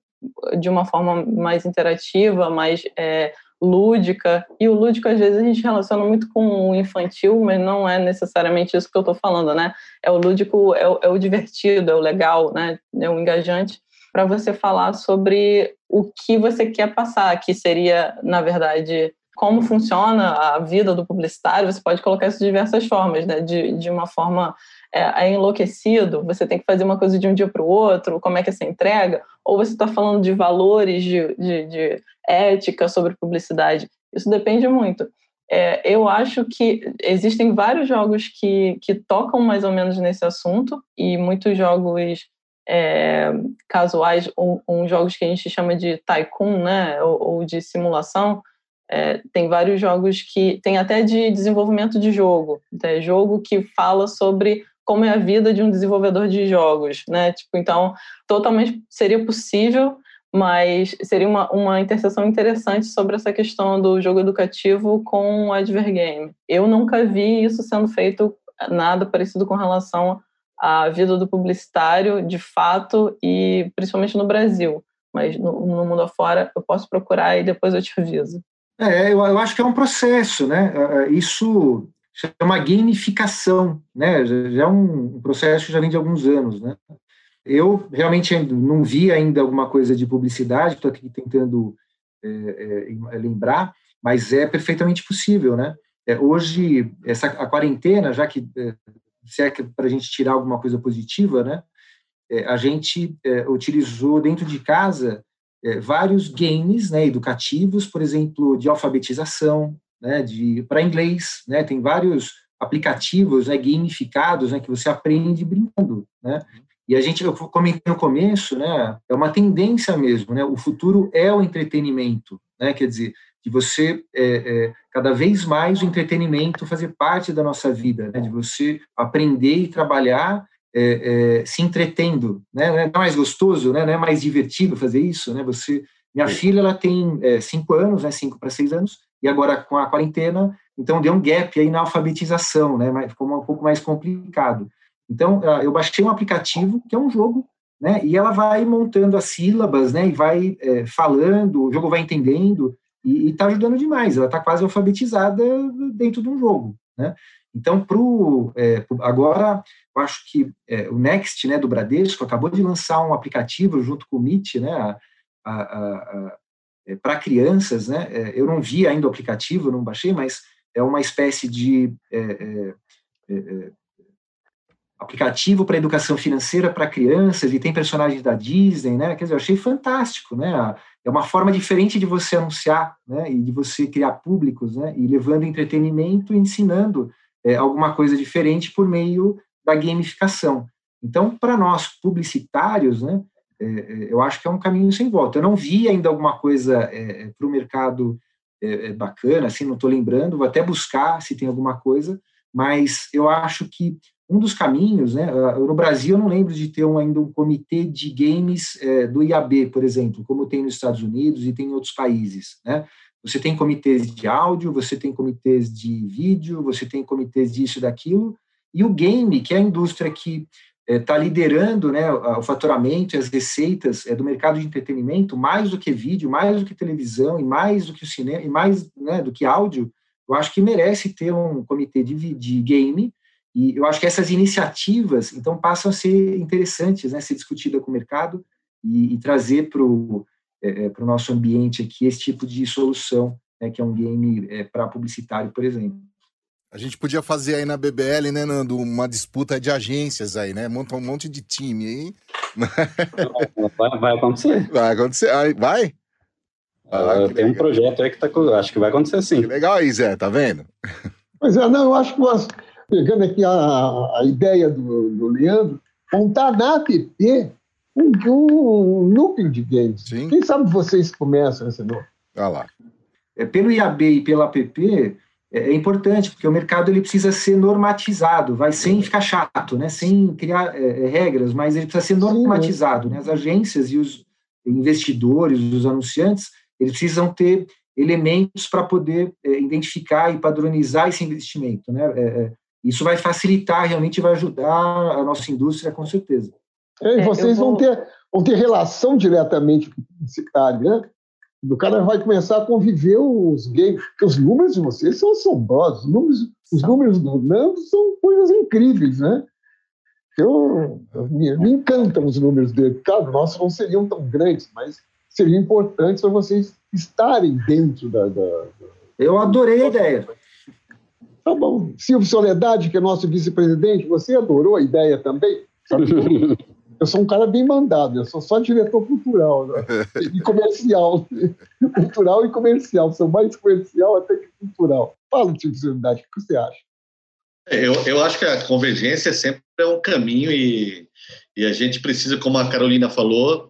de uma forma mais interativa, mais é, lúdica, e o lúdico às vezes a gente relaciona muito com o infantil, mas não é necessariamente isso que eu estou falando, né? É o lúdico, é o, é o divertido, é o legal, né? É o engajante para você falar sobre o que você quer passar, que seria, na verdade, como funciona a vida do publicitário, você pode colocar isso de diversas formas, né? De, de uma forma é, é enlouquecido, você tem que fazer uma coisa de um dia para o outro, como é que é essa entrega, ou você está falando de valores, de, de, de, ética sobre publicidade. Isso depende muito. É, eu acho que existem vários jogos que, que tocam mais ou menos nesse assunto, e muitos jogos é, casuais, ou, ou, jogos que a gente chama de tycoon, né, ou, ou de simulação, é, tem vários jogos que tem até de desenvolvimento de jogo, é jogo que fala sobre como é a vida de um desenvolvedor de jogos, né? Tipo, então totalmente seria possível, mas seria uma, uma interseção interessante sobre essa questão do jogo educativo com o advergame. Eu nunca vi isso sendo feito nada parecido com relação à vida do publicitário, de fato, e principalmente no Brasil. Mas no, no mundo afora eu posso procurar e depois eu te aviso. É, eu, eu acho que é um processo, né? Isso chama gamificação, né? Já é um processo que já vem de alguns anos, né? Eu realmente não vi ainda alguma coisa de publicidade, estou aqui tentando é, é, lembrar, mas é perfeitamente possível, né? É, hoje, essa, a quarentena, já que é, se é para a gente tirar alguma coisa positiva, né? É, a gente é, utilizou dentro de casa vários games né, educativos, por exemplo, de alfabetização, né, para inglês, né? Tem vários aplicativos né, gamificados né, que você aprende brincando, né? E a gente, eu comentei no começo, né, é uma tendência mesmo, né? O futuro é o entretenimento, né? Quer dizer, de você é, é, cada vez mais o entretenimento fazer parte da nossa vida, né? De você aprender e trabalhar é, é se entretendo, né? Não é mais gostoso, né? Não é mais divertido fazer isso, né? Você, minha filha, ela tem é, cinco anos, né? Cinco para seis anos e agora com a quarentena, então deu um gap aí na alfabetização, né? Mas ficou um pouco mais complicado. Então, ah, eu baixei um aplicativo que é um jogo, né? E ela vai montando as sílabas, né? E vai é, falando, o jogo vai entendendo e está ajudando demais. Ela está quase alfabetizada dentro de um jogo, né? Então, pro, é, agora, eu acho que é, o Next, né, do Bradesco, acabou de lançar um aplicativo junto com o Meet, né, é, para crianças, né? É, eu não vi ainda o aplicativo, não baixei, mas é uma espécie de é, é, aplicativo para educação financeira para crianças e tem personagens da Disney, né? Quer dizer, eu achei fantástico, né? É uma forma diferente de você anunciar, né? E de você criar públicos, né? E levando entretenimento e ensinando é, alguma coisa diferente por meio da gamificação. Então, para nós publicitários, né? É, é, eu acho que é um caminho sem volta. Eu não vi ainda alguma coisa é, para o mercado bacana, assim, não estou lembrando. Vou até buscar se tem alguma coisa, mas eu acho que um dos caminhos, né, ah, no Brasil eu não lembro de ter um, ainda um comitê de games é, do IAB, por exemplo, como tem nos Estados Unidos e tem em outros países, né? Você tem comitês de áudio, você tem comitês de vídeo, você tem comitês disso e daquilo, e o game, que é a indústria que está é, liderando né, o faturamento e as receitas é, do mercado de entretenimento, mais do que vídeo, mais do que televisão, e mais do que o cinema, e mais né, do que áudio, eu acho que merece ter um comitê de, de game e eu acho que essas iniciativas, então, passam a ser interessantes, né, ser discutida com o mercado e, e trazer para o é, é nosso ambiente aqui esse tipo de solução, né, que é um game é, para publicitário, por exemplo. A gente podia fazer aí na BBL, né, Nando, uma disputa de agências aí, né? Montar um monte de time aí. <laughs> Vai, vai acontecer. Vai acontecer. Vai? Ah, tem um projeto aí que tá. Acho que vai acontecer sim. Que legal aí, Zé, tá vendo? Pois é, não, eu acho que nós pegando aqui a, a ideia do, do Leandro, montar na app um, um núcleo de games. Sim. Quem sabe vocês começam esse núcleo? Olha lá. É, pelo IAB e pela app, é, é importante, porque o mercado ele precisa ser normatizado, vai sem ficar chato, né? sem criar é, é regras, mas ele precisa ser normatizado. Sim, né? As agências e os investidores, os anunciantes, eles precisam ter elementos para poder é, identificar e padronizar esse investimento. Né? É, é isso vai facilitar, realmente vai ajudar a nossa indústria, com certeza. É, e vocês vou... vão, ter, vão ter relação diretamente com o publicitário, né? O cara vai começar a conviver os games, porque os números de vocês são assombrosos. Os números, os números do Nando são coisas incríveis, né? Eu, me, me encantam os números dele. Claro, nossos não seriam tão grandes, mas seriam importantes para vocês estarem dentro da, da, da... Eu adorei a ideia. Tá bom. Silvio Soledade, que é nosso vice-presidente, você adorou a ideia também? <laughs> Eu sou um cara bem mandado, eu sou só diretor cultural né? <laughs> e comercial. cultural e comercial, sou mais comercial até que cultural. Fala, Silvio Soledade, o que você acha? É, eu, eu acho que a convergência sempre é um caminho e, e a gente precisa, como a Carolina falou,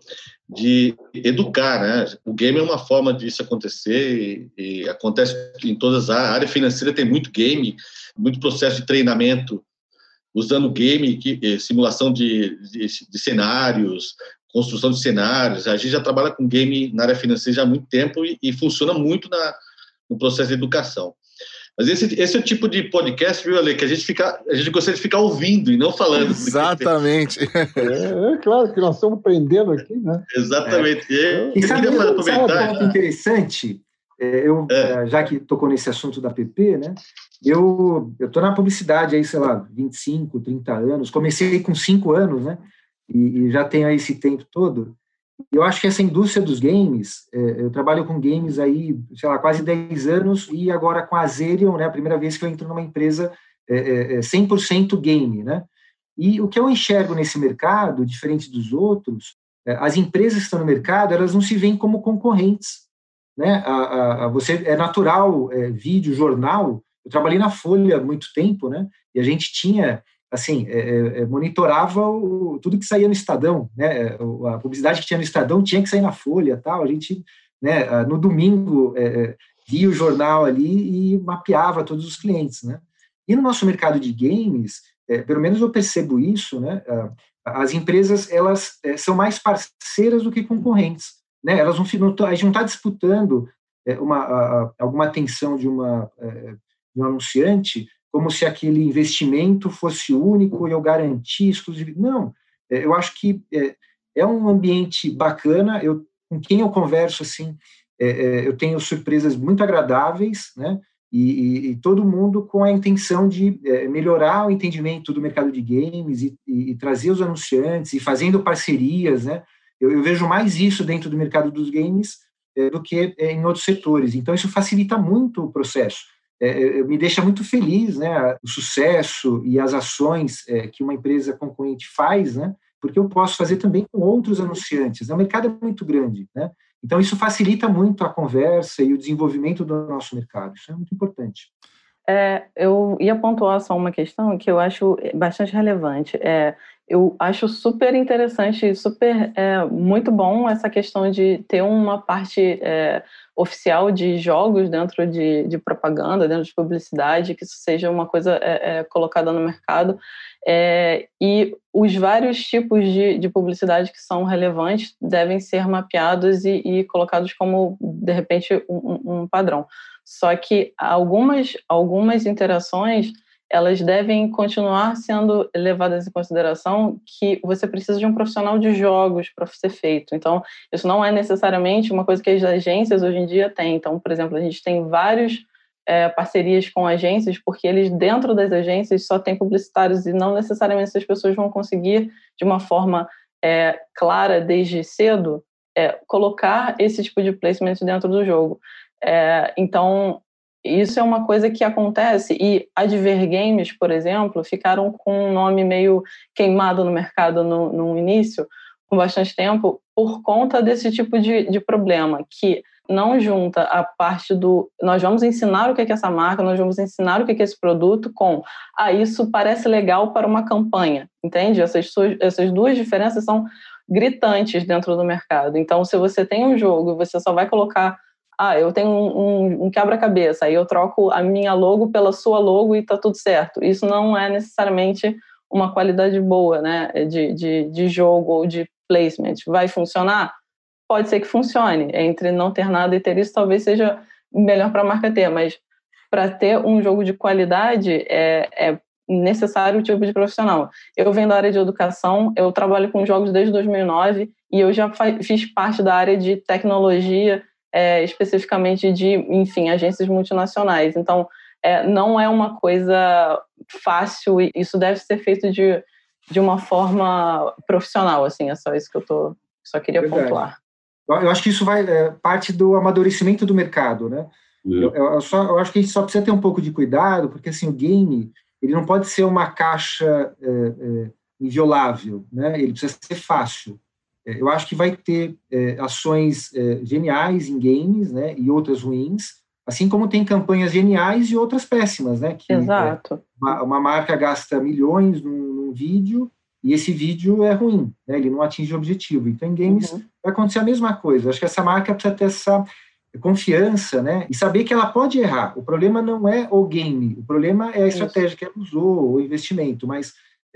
de educar, né? O game é uma forma disso acontecer e, e acontece em todas as áreas. A área financeira tem muito game, muito processo de treinamento usando game, que, eh, simulação de, de, de, cenários, construção de cenários. A gente já trabalha com game na área financeira já há muito tempo e, e funciona muito na, no processo de educação. Mas esse, esse é o tipo de podcast, viu, Ale, que a gente, fica, a gente gostaria de ficar ouvindo e não falando. Exatamente. <laughs> É, é, claro que nós estamos aprendendo aqui, né? Exatamente. É. E, e sabe, sabe um ponto interessante? É, eu, é. já que tocou nesse assunto da PP, né, eu estou na publicidade aí, sei lá, 25, 30 anos, comecei com 5 anos, né, e, e já tenho esse tempo todo, eu acho que essa indústria dos games, é, eu trabalho com games aí, sei lá, quase 10 anos, e agora com a Zerion, né, a primeira vez que eu entro numa empresa é, é, 100% é game, né, e o que eu enxergo nesse mercado, diferente dos outros, é, as empresas que estão no mercado, elas não se veem como concorrentes, né, a, a, a você, é natural, é, vídeo, jornal, eu trabalhei na Folha há muito tempo, né, e a gente tinha assim, é, é, é, monitorava o, tudo que saía no Estadão, né? A publicidade que tinha no Estadão tinha que sair na Folha, tal. A gente, né? No domingo é, é, via o jornal ali e mapeava todos os clientes, né? E no nosso mercado de games, é, pelo menos eu percebo isso, né? As empresas elas são mais parceiras do que concorrentes, né? Elas não, não a gente não está disputando uma alguma atenção de uma de um anunciante como se aquele investimento fosse único e eu garantia exclusividade. Não, é, eu acho que é, é, um ambiente bacana. Eu, com quem eu converso assim, é, é, eu tenho surpresas muito agradáveis, né? E, e, e, todo mundo com a intenção de é, melhorar o entendimento do mercado de games e, e, trazer os anunciantes e fazendo parcerias, né? Eu, eu vejo mais isso dentro do mercado dos games é, do que em outros setores. Então isso facilita muito o processo é, é, me deixa muito feliz, né, o sucesso e as ações é, que uma empresa concorrente faz, né, porque eu posso fazer também com outros anunciantes. O mercado é muito grande, né? Então isso facilita muito a conversa e o desenvolvimento do nosso mercado. Isso é muito importante. É, eu ia pontuar só uma questão que eu acho bastante relevante. É, eu acho super interessante, super é, muito bom essa questão de ter uma parte é, oficial de jogos dentro de, de, propaganda, dentro de publicidade, que isso seja uma coisa é, é colocada no mercado. É, e os vários tipos de, de, publicidade que são relevantes devem ser mapeados e, e colocados como, de repente, um, um padrão. Só que algumas, algumas interações elas devem continuar sendo levadas em consideração que você precisa de um profissional de jogos para ser feito. Então, isso não é necessariamente uma coisa que as agências hoje em dia têm. Então, por exemplo, a gente tem vários é, parcerias com agências, porque eles, dentro das agências, só tem publicitários e não necessariamente essas pessoas vão conseguir, de uma forma é, clara, desde cedo, é, colocar esse tipo de placement dentro do jogo. É, então, isso é uma coisa que acontece e Adver Games, por exemplo, ficaram com um nome meio queimado no mercado no, no início, com bastante tempo, por conta desse tipo de, de problema, que não junta a parte do nós vamos ensinar o que é essa marca, nós vamos ensinar o que é esse produto com ah, isso parece legal para uma campanha, entende? Essas, essas duas diferenças são gritantes dentro do mercado. Então, se você tem um jogo e você só vai colocar ah, eu tenho um, um, quebra-cabeça, aí eu troco a minha logo pela sua logo e tá tudo certo. Isso não é necessariamente uma qualidade boa, né, de, de, de jogo ou de placement. Vai funcionar? Pode ser que funcione. Entre não ter nada e ter isso, talvez seja melhor para a marca ter, mas para ter um jogo de qualidade é, é necessário o tipo de profissional. Eu venho da área de educação, eu trabalho com jogos desde 2009 e eu já fiz parte da área de tecnologia é, especificamente de, enfim, agências multinacionais. Então, é, não é uma coisa fácil, isso deve ser feito de, de uma forma profissional, assim, é só isso que eu tô, só queria Verdade. pontuar. Eu acho que isso vai é, parte do amadurecimento do mercado, né? Uhum. Eu, eu, só, eu acho que a gente só precisa ter um pouco de cuidado, porque assim o game ele não pode ser uma caixa é, é, inviolável, né? Ele precisa ser fácil. É, eu acho que vai ter é, ações é, geniais em games, né, e outras ruins, assim como tem campanhas geniais e outras péssimas, né? Que, é, Exato. Uma, uma, marca gasta milhões num, num, vídeo e esse vídeo é ruim, né? Ele não atinge o objetivo. Então, em games uhum. vai acontecer a mesma coisa. Acho que essa marca precisa ter essa confiança, né? E saber que ela pode errar. O problema não é o game, o problema é a estratégia Isso. que ela usou, o investimento, mas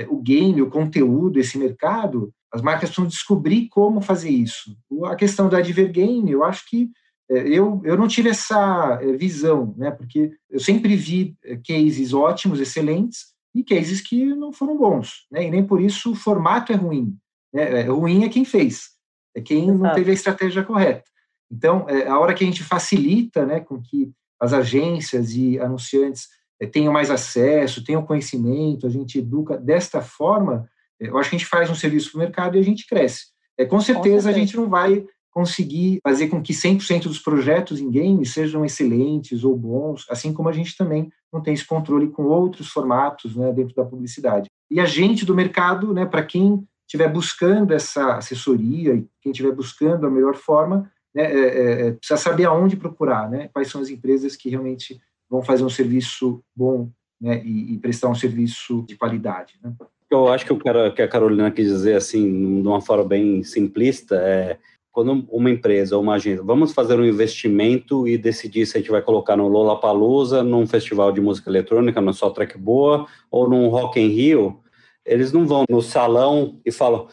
o game, o conteúdo, esse mercado, as marcas precisam descobrir como fazer isso. A questão da Advergame, eu acho que é, eu, eu não tive essa é, visão, né? Porque eu sempre vi é, cases ótimos, excelentes, e cases que não foram bons, né? E nem por isso o formato é ruim. Né? É ruim é quem fez, é quem Exato. não teve a estratégia correta. Então, é, a hora que a gente facilita né, com que as agências e anunciantes é, tenham mais acesso, tenham conhecimento, a gente educa desta forma, eu acho que a gente faz um serviço para o mercado e a gente cresce. É, com, certeza, com certeza a gente não vai conseguir fazer com que 100% dos projetos em games sejam excelentes ou bons, assim como a gente também não tem esse controle com outros formatos né, dentro da publicidade. E a gente do mercado, né, para quem estiver buscando essa assessoria e quem estiver buscando a melhor forma, né, é, é, é, precisa saber aonde procurar, né, quais são as empresas que realmente vão fazer um serviço bom né, e, e prestar um serviço de qualidade. Né. Eu acho que o cara, que a Carolina quis dizer assim, de uma forma bem simplista, é quando uma empresa ou uma agência, vamos fazer um investimento e decidir se a gente vai colocar no Lollapalooza, num festival de música eletrônica, no Só Track Boa, ou num Rock in Rio, eles não vão no salão e falam,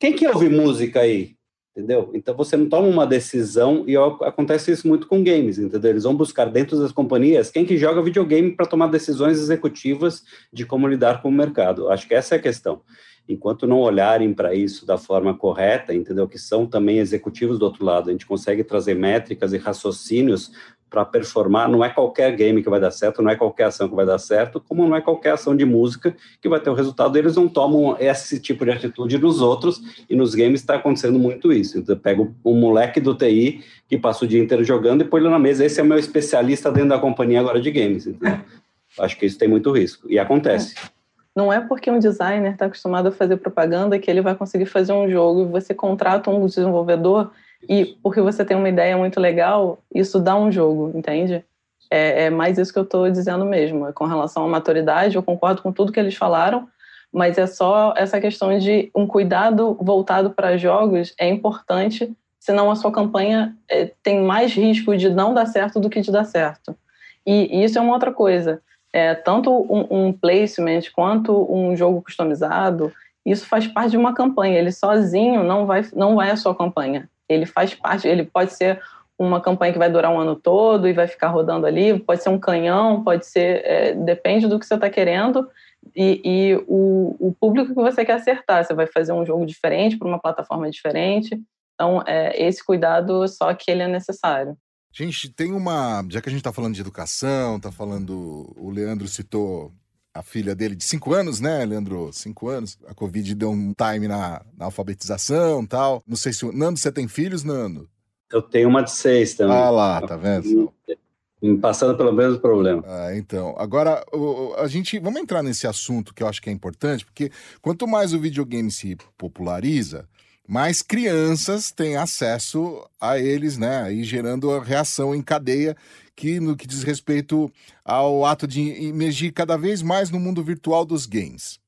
quem que ouve música aí? Entendeu? Então você não toma uma decisão e acontece isso muito com games, entendeu? Eles vão buscar dentro das companhias quem que joga videogame para tomar decisões executivas de como lidar com o mercado. Acho que essa é a questão enquanto não olharem para isso da forma correta, entendeu? Que são também executivos do outro lado, a gente consegue trazer métricas e raciocínios para performar. Não é qualquer game que vai dar certo, não é qualquer ação que vai dar certo, como não é qualquer ação de música que vai ter o resultado. Eles não tomam esse tipo de atitude nos outros, e nos games está acontecendo muito isso. Então, eu pego um moleque do TI que passa o dia inteiro jogando e põe ele na mesa. Esse é o meu especialista dentro da companhia agora de games. Entendeu? <laughs> Acho que isso tem muito risco. E acontece. É. Não é porque um designer está acostumado a fazer propaganda que ele vai conseguir fazer um jogo e você contrata um desenvolvedor e porque você tem uma ideia muito legal, isso dá um jogo, entende? É, é mais isso que eu estou dizendo mesmo. É com relação à maturidade, eu concordo com tudo que eles falaram, mas é só essa questão de um cuidado voltado para jogos é importante, senão a sua campanha é, tem mais risco de não dar certo do que de dar certo. E, e isso é uma outra coisa é, tanto um, um, placement quanto um jogo customizado, isso faz parte de uma campanha. Ele sozinho não vai, não vai a sua campanha. Ele faz parte, ele pode ser uma campanha que vai durar um ano todo e vai ficar rodando ali, pode ser um canhão, pode ser, é, depende do que você está querendo e, e o, o, público que você quer acertar. Você vai fazer um jogo diferente para uma plataforma diferente. Então, é, esse cuidado só que ele é necessário. Gente, tem uma. Já que a gente está falando de educação, está falando. O Leandro citou a filha dele de cinco anos, né, Leandro? Cinco anos. A Covid deu um time na, na alfabetização tal. Não sei se. Nando, você tem filhos, Nando? Eu tenho uma de seis também. Ah lá, tá vendo? Passando pelo mesmo problema. Ah, então. Agora, a gente. Vamos entrar nesse assunto que eu acho que é importante, porque quanto mais o videogame se populariza, mais crianças têm acesso a eles, né? Aí gerando a reação em cadeia que no que diz respeito ao ato de emergir cada vez mais no mundo virtual dos games.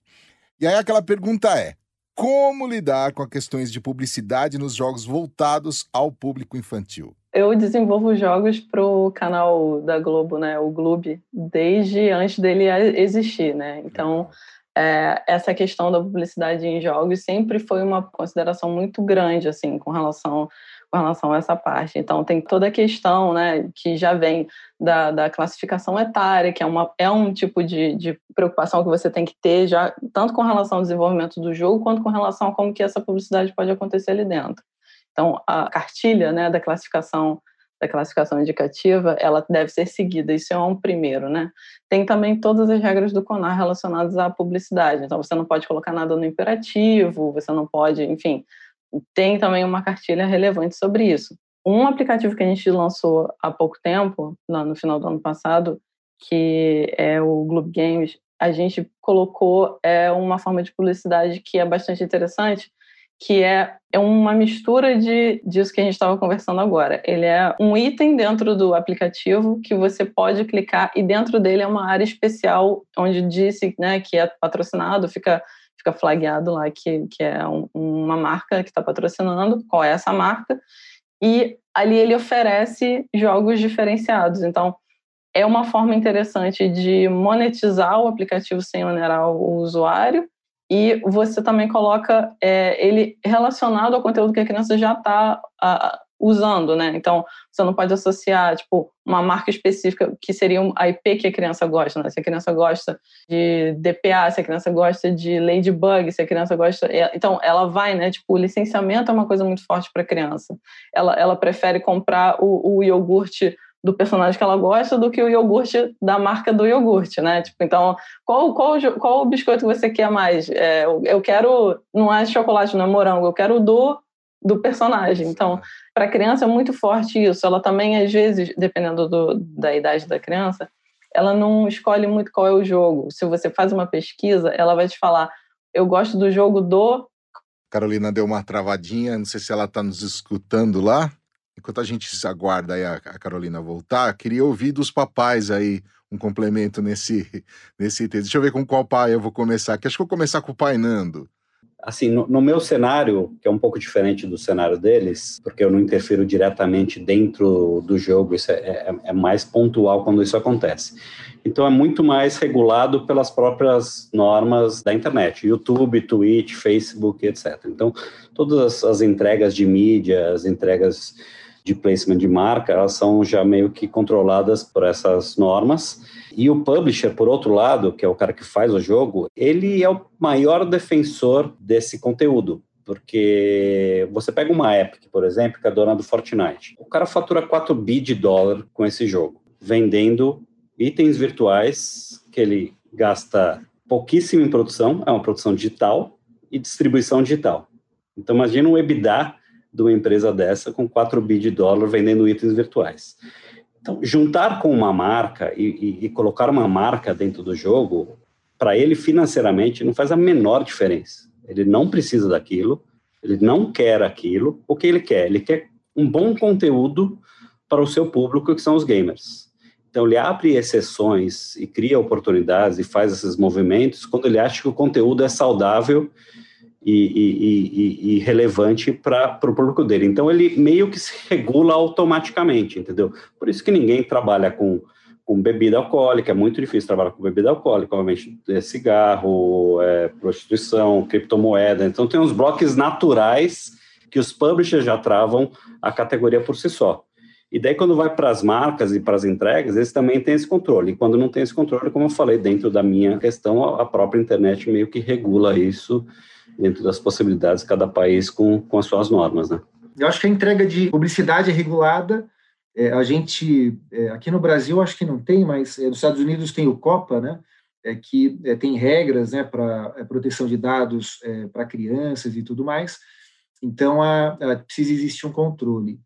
E aí aquela pergunta é: como lidar com as questões de publicidade nos jogos voltados ao público infantil? Eu desenvolvo jogos para o canal da Globo, né, o Globo, desde antes dele existir, né? Então, é, essa questão da publicidade em jogos sempre foi uma consideração muito grande, assim, com relação, com relação a essa parte. Então, tem toda a questão, né, que já vem da, da classificação etária, que é, uma, é um tipo de, de preocupação que você tem que ter, já, tanto com relação ao desenvolvimento do jogo, quanto com relação a como que essa publicidade pode acontecer ali dentro. Então, a cartilha, né, da classificação da classificação indicativa, ela deve ser seguida. Isso é um primeiro, né? Tem também todas as regras do CONAR relacionadas à publicidade. Então, você não pode colocar nada no imperativo, você não pode, enfim, tem também uma cartilha relevante sobre isso. Um aplicativo que a gente lançou há pouco tempo, no final do ano passado, que é o Globe Games, a gente colocou é, uma forma de publicidade que é bastante interessante, que é, é uma mistura de, disso que a gente estava conversando agora. Ele é um item dentro do aplicativo que você pode clicar e dentro dele é uma área especial onde disse né, que é patrocinado, fica, fica flagueado lá que, que é um, uma marca que está patrocinando, qual é essa marca, e ali ele oferece jogos diferenciados. Então, é uma forma interessante de monetizar o aplicativo sem onerar o usuário e você também coloca é, ele relacionado ao conteúdo que a criança já está usando, né? Então, você não pode associar, tipo, uma marca específica que seria a IP que a criança gosta, né? Se a criança gosta de DPA, se a criança gosta de Ladybug, se a criança gosta... É, então, ela vai, né? Tipo, o licenciamento é uma coisa muito forte para a criança. Ela, ela prefere comprar o, o iogurte do personagem que ela gosta do que o iogurte da marca do iogurte, né? Tipo, então, qual, qual, qual o biscoito que você quer mais? É, eu quero, não é chocolate, não é morango, eu quero do do personagem. Então, para a criança é muito forte isso. Ela também, às vezes, dependendo do, da idade da criança, ela não escolhe muito qual é o jogo. Se você faz uma pesquisa, ela vai te falar: eu gosto do jogo do. Carolina deu uma travadinha, não sei se ela está nos escutando lá. Enquanto a gente aguarda aí a, a Carolina voltar, queria ouvir dos papais aí um complemento nesse, <laughs> nesse item. Deixa eu ver com qual pai eu vou começar. Acho que vou começar com o pai Nando assim, no, no, meu cenário, que é um pouco diferente do cenário deles, porque eu não interfiro diretamente dentro do jogo, isso é, é, é, mais pontual quando isso acontece. Então, é muito mais regulado pelas próprias normas da internet, YouTube, Twitch, Facebook, etc. Então, todas as, as entregas de mídia, as entregas de placement de marca, elas são já meio que controladas por essas normas, e o publisher, por outro lado, que é o cara que faz o jogo, ele é o maior defensor desse conteúdo. Porque você pega uma Epic, por exemplo, que é dona do Fortnite. O cara fatura 4 bi de dólar com esse jogo, vendendo itens virtuais que ele gasta pouquíssimo em produção, é uma produção digital e distribuição digital. Então imagina um EBITDA de uma empresa dessa com 4 bi de dólar vendendo itens virtuais. Então, juntar com uma marca e, e, e colocar uma marca dentro do jogo, para ele financeiramente não faz a menor diferença. Ele não precisa daquilo, ele não quer aquilo. O que ele quer? Ele quer um bom conteúdo para o seu público, que são os gamers. Então, ele abre exceções e cria oportunidades e faz esses movimentos quando ele acha que o conteúdo é saudável e, e, e, e relevante para o público dele. Então, ele meio que se regula automaticamente, entendeu? Por isso que ninguém trabalha com, com bebida alcoólica, é muito difícil trabalhar com bebida alcoólica, obviamente, é cigarro, é, prostituição, criptomoeda. Então, tem uns blocos naturais que os publishers já travam a categoria por si só. E daí, quando vai para as marcas e para as entregas, eles também têm esse controle. E quando não tem esse controle, como eu falei, dentro da minha questão, a própria internet meio que regula isso dentro das possibilidades, cada país com, com as suas normas, né? Eu acho que a entrega de publicidade é regulada. É, a gente, é, aqui no Brasil, acho que não tem, mas é, nos Estados Unidos tem o COPA, né? É, que é, tem regras né, para é, proteção de dados é, para crianças e tudo mais. Então, a, a, precisa existir um controle.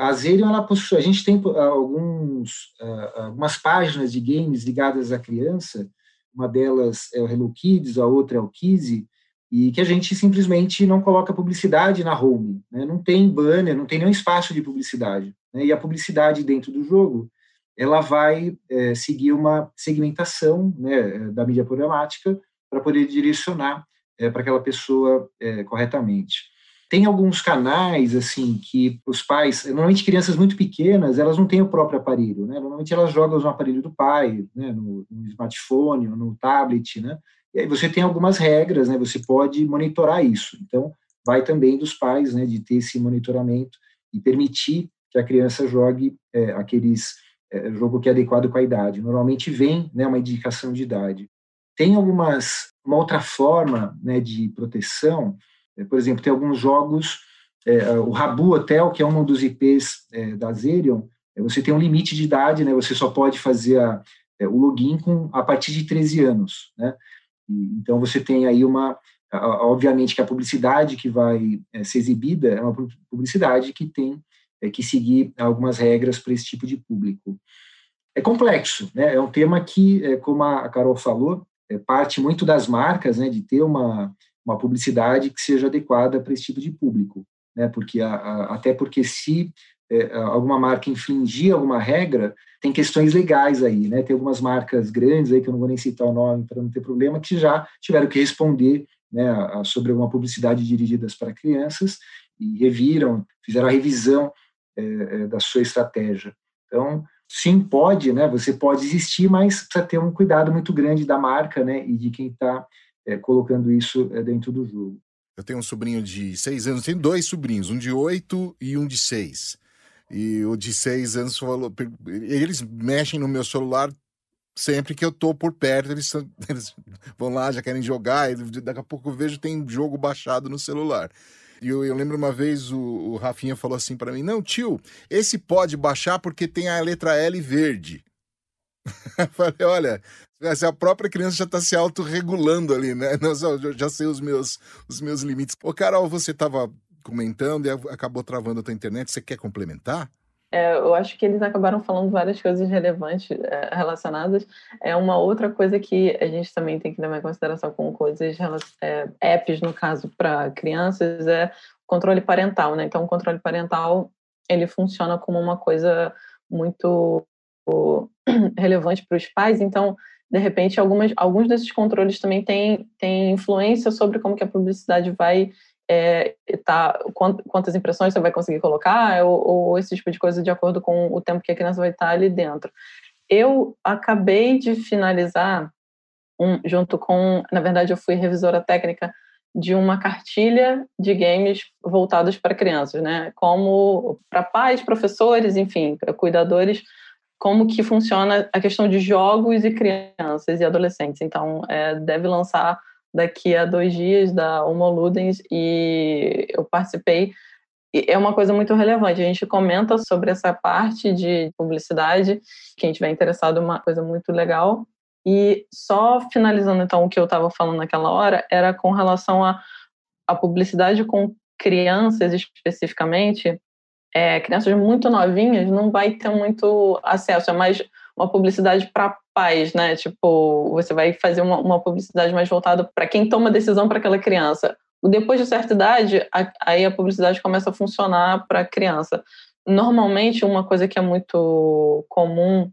a Zerion, ela possui, a gente tem alguns, algumas páginas de games ligadas à criança, uma delas é o Hello Kids, a outra é o Kizzy, e que a gente simplesmente não coloca publicidade na home, né? não tem banner, não tem nenhum espaço de publicidade. Né? E a publicidade dentro do jogo, ela vai é, seguir uma segmentação né, da mídia programática para poder direcionar é, para aquela pessoa é, corretamente. Tem alguns canais assim que os pais, normalmente crianças muito pequenas, elas não têm o próprio aparelho, né? Normalmente elas jogam no aparelho do pai, né? no, no smartphone, no tablet, né? E aí você tem algumas regras, né? Você pode monitorar isso. Então, vai também dos pais, né? De ter esse monitoramento e permitir que a criança jogue é, aqueles é, jogo que é adequado com a idade. Normalmente vem, né? Uma indicação de idade. Tem algumas uma outra forma, né? De proteção. É, por exemplo, tem alguns jogos. É, o Rabu Hotel, que é um dos IPs é, da Zerion, é, você tem um limite de idade, né? Você só pode fazer a, o login com a partir de 13 anos, né? Então você tem aí uma, obviamente que a publicidade que vai é, ser exibida é uma publicidade que tem é, que seguir algumas regras para esse tipo de público. É complexo, né? É um tema que, é, como a Carol falou, parte muito das marcas, né, de ter uma uma publicidade que seja adequada para esse tipo de público, né? Porque a, a, até porque se é, alguma marca infringir alguma regra, tem questões legais aí, né? Tem algumas marcas grandes aí que eu não vou nem citar o nome para não ter problema, que já tiveram que responder né, sobre alguma publicidade dirigidas para crianças e reviram, fizeram a revisão é, é, da sua estratégia. Então, sim, pode, né? Você pode existir, mas precisa ter um cuidado muito grande da marca, né? E de quem está é, colocando isso é, dentro do jogo. Eu tenho um sobrinho de seis anos, tenho dois sobrinhos, um de oito e um de seis. E o de seis anos falou. Eles mexem no meu celular sempre que eu tô por perto, eles, <laughs> eles vão lá, já querem jogar, e daqui a pouco eu vejo tem jogo baixado no celular. E eu, eu lembro uma vez o, o Rafinha falou assim para mim: Não, tio, esse pode baixar porque tem a letra L verde. <laughs> eu falei: Olha, a própria criança já está se autorregulando ali, né? <laughs> Eu já sei os meus, os meus limites. Ô, Carol, você estava comentando e acabou travando a tua internet. Você quer complementar? É, eu acho que eles acabaram falando várias coisas relevantes é, relacionadas. É uma outra coisa que a gente também tem que levar em consideração com coisas, é, apps, no caso, para crianças, é controle parental, né? Então, o controle parental, ele funciona como uma coisa muito <clears throat> relevante para os pais. Então, de repente, algumas, alguns desses controles também têm, têm influência sobre como que a publicidade vai é, tá, quantas impressões você vai conseguir colocar, ou, ou, esse tipo de coisa de acordo com o tempo que a criança vai estar ali dentro. Eu acabei de finalizar, um, junto com, na verdade, eu fui revisora técnica de uma cartilha de games voltados para crianças, né? Como para pais, professores, enfim, cuidadores, como que funciona a questão de jogos e crianças e adolescentes. Então, é, deve lançar daqui a dois dias da Homo Ludens e eu participei. E é uma coisa muito relevante. A gente comenta sobre essa parte de publicidade. Quem tiver interessado, uma coisa muito legal. E só finalizando então o que eu estava falando naquela hora era com relação a, a publicidade com crianças especificamente. É, crianças muito novinhas não vai ter muito acesso. É mais uma publicidade para pais, né? Tipo, você vai fazer uma, uma publicidade mais voltada para quem toma decisão para aquela criança. Depois de certa idade, a, aí a publicidade começa a funcionar para a criança. Normalmente, uma coisa que é muito comum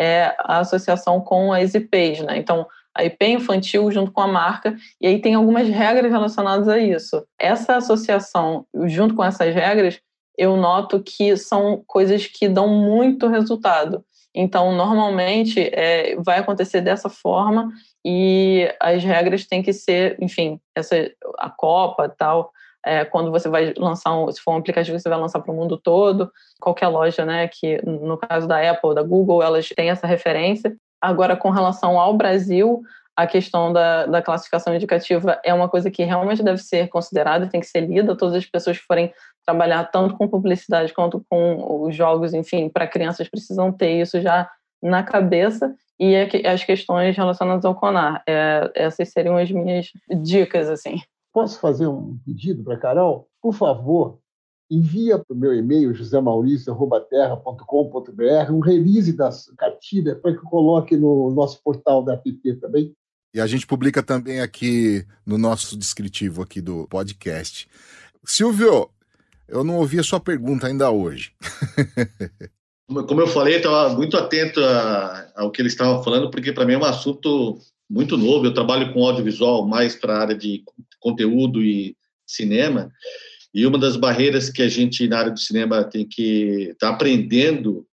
é a associação com as IPs, né? Então, a IP infantil junto com a marca, e aí tem algumas regras relacionadas a isso. Essa associação, junto com essas regras, eu noto que são coisas que dão muito resultado. Então, normalmente, é, vai acontecer dessa forma e as regras têm que ser, enfim, essa, a Copa tal, é, quando você vai lançar, um, se for um aplicativo que você vai lançar para o mundo todo, qualquer loja, né, que no caso da Apple, da Google, elas têm essa referência. Agora, com relação ao Brasil, a questão da, da classificação indicativa é uma coisa que realmente deve ser considerada, tem que ser lida. Todas as pessoas que forem trabalhar tanto com publicidade quanto com os jogos, enfim, para crianças precisam ter isso já na cabeça e as questões relacionadas ao CONAR. É, essas seriam as minhas dicas, assim. Posso fazer um pedido para Carol? Por favor, envia para o meu e-mail, josemaurício.terra.com.br, um release da cartilha para que eu coloque no nosso portal da app também. E a gente publica também aqui no nosso descritivo aqui do podcast. Silvio, eu não ouvi a sua pergunta ainda hoje. <laughs> Como eu falei, estava muito atento ao que eles estavam falando, porque para mim é um assunto muito novo. Eu trabalho com audiovisual mais para a área de conteúdo e cinema. E uma das barreiras que a gente, na área do cinema, tem que estar tá aprendendo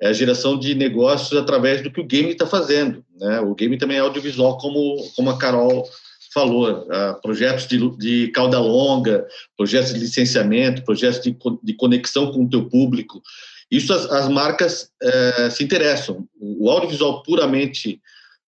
é a geração de negócios através do que o game está fazendo. Né? O game também é audiovisual, como, como a Carol falou, uh, projetos de, de cauda longa, projetos de licenciamento, projetos de, de conexão com o teu público. Isso as, as marcas uh, se interessam. O audiovisual puramente,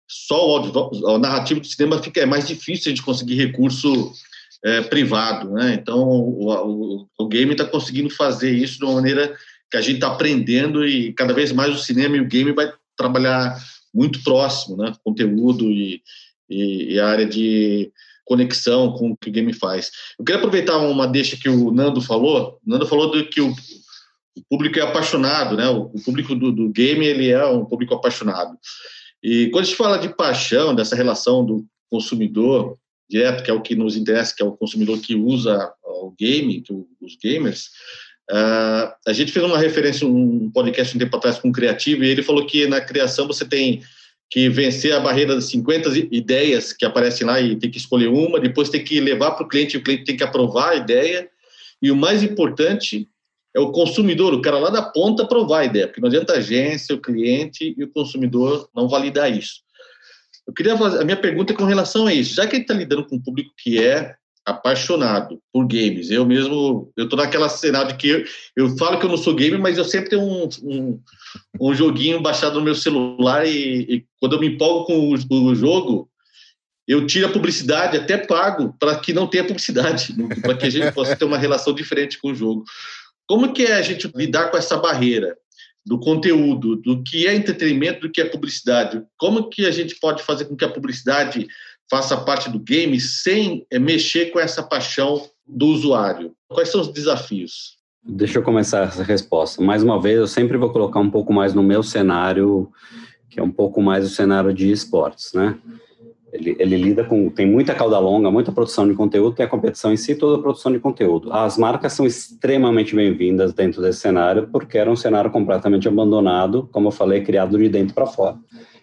só o, audiovisual, o narrativo do cinema fica, é mais difícil de conseguir recurso uh, privado. Né? Então, o, o, o game está conseguindo fazer isso de uma maneira que a gente está aprendendo e cada vez mais o cinema e o game vai trabalhar muito próximo, né? Conteúdo e, e, e a área de conexão com o que o game faz. Eu queria aproveitar uma deixa que o Nando falou. O Nando falou do que o, o público é apaixonado, né? O, o público do, do, game ele é um público apaixonado. E quando a gente fala de paixão, dessa relação do consumidor direto, que é o que nos interessa, que é o consumidor que usa o game, os gamers, uh, a gente fez uma referência, um podcast um tempo atrás com um criativo, e ele falou que na criação você tem que vencer a barreira das 50 ideias que aparecem lá e tem que escolher uma, depois tem que levar para o cliente, o cliente tem que aprovar a ideia, e o mais importante é o consumidor, o cara lá da ponta aprovar a ideia, porque não adianta a agência, o cliente e o consumidor não validar isso. Eu queria fazer, a minha pergunta é com relação a isso, já que ele está lidando com um público que é apaixonado por games. Eu mesmo, eu tô naquela cenário de que eu, eu falo que eu não sou gamer, mas eu sempre tenho um, um, um joguinho baixado no meu celular e, e quando eu me empolgo com o, o, jogo, eu tiro a publicidade, até pago para que não tenha publicidade, <laughs> para que a gente possa ter uma relação diferente com o jogo. Como que é a gente lidar com essa barreira? do conteúdo, do que é entretenimento, do que é publicidade. Como que a gente pode fazer com que a publicidade faça parte do game sem eh, mexer com essa paixão do usuário? Quais são os desafios? Deixa eu começar essa resposta. Mais uma vez, eu sempre vou colocar um pouco mais no meu cenário, que é um pouco mais o cenário de esportes, né? Ele, ele, lida com, tem muita cauda longa, muita produção de conteúdo, tem a competição em si, toda a produção de conteúdo. As marcas são extremamente bem-vindas dentro desse cenário, porque era um cenário completamente abandonado, como eu falei, criado de dentro para fora.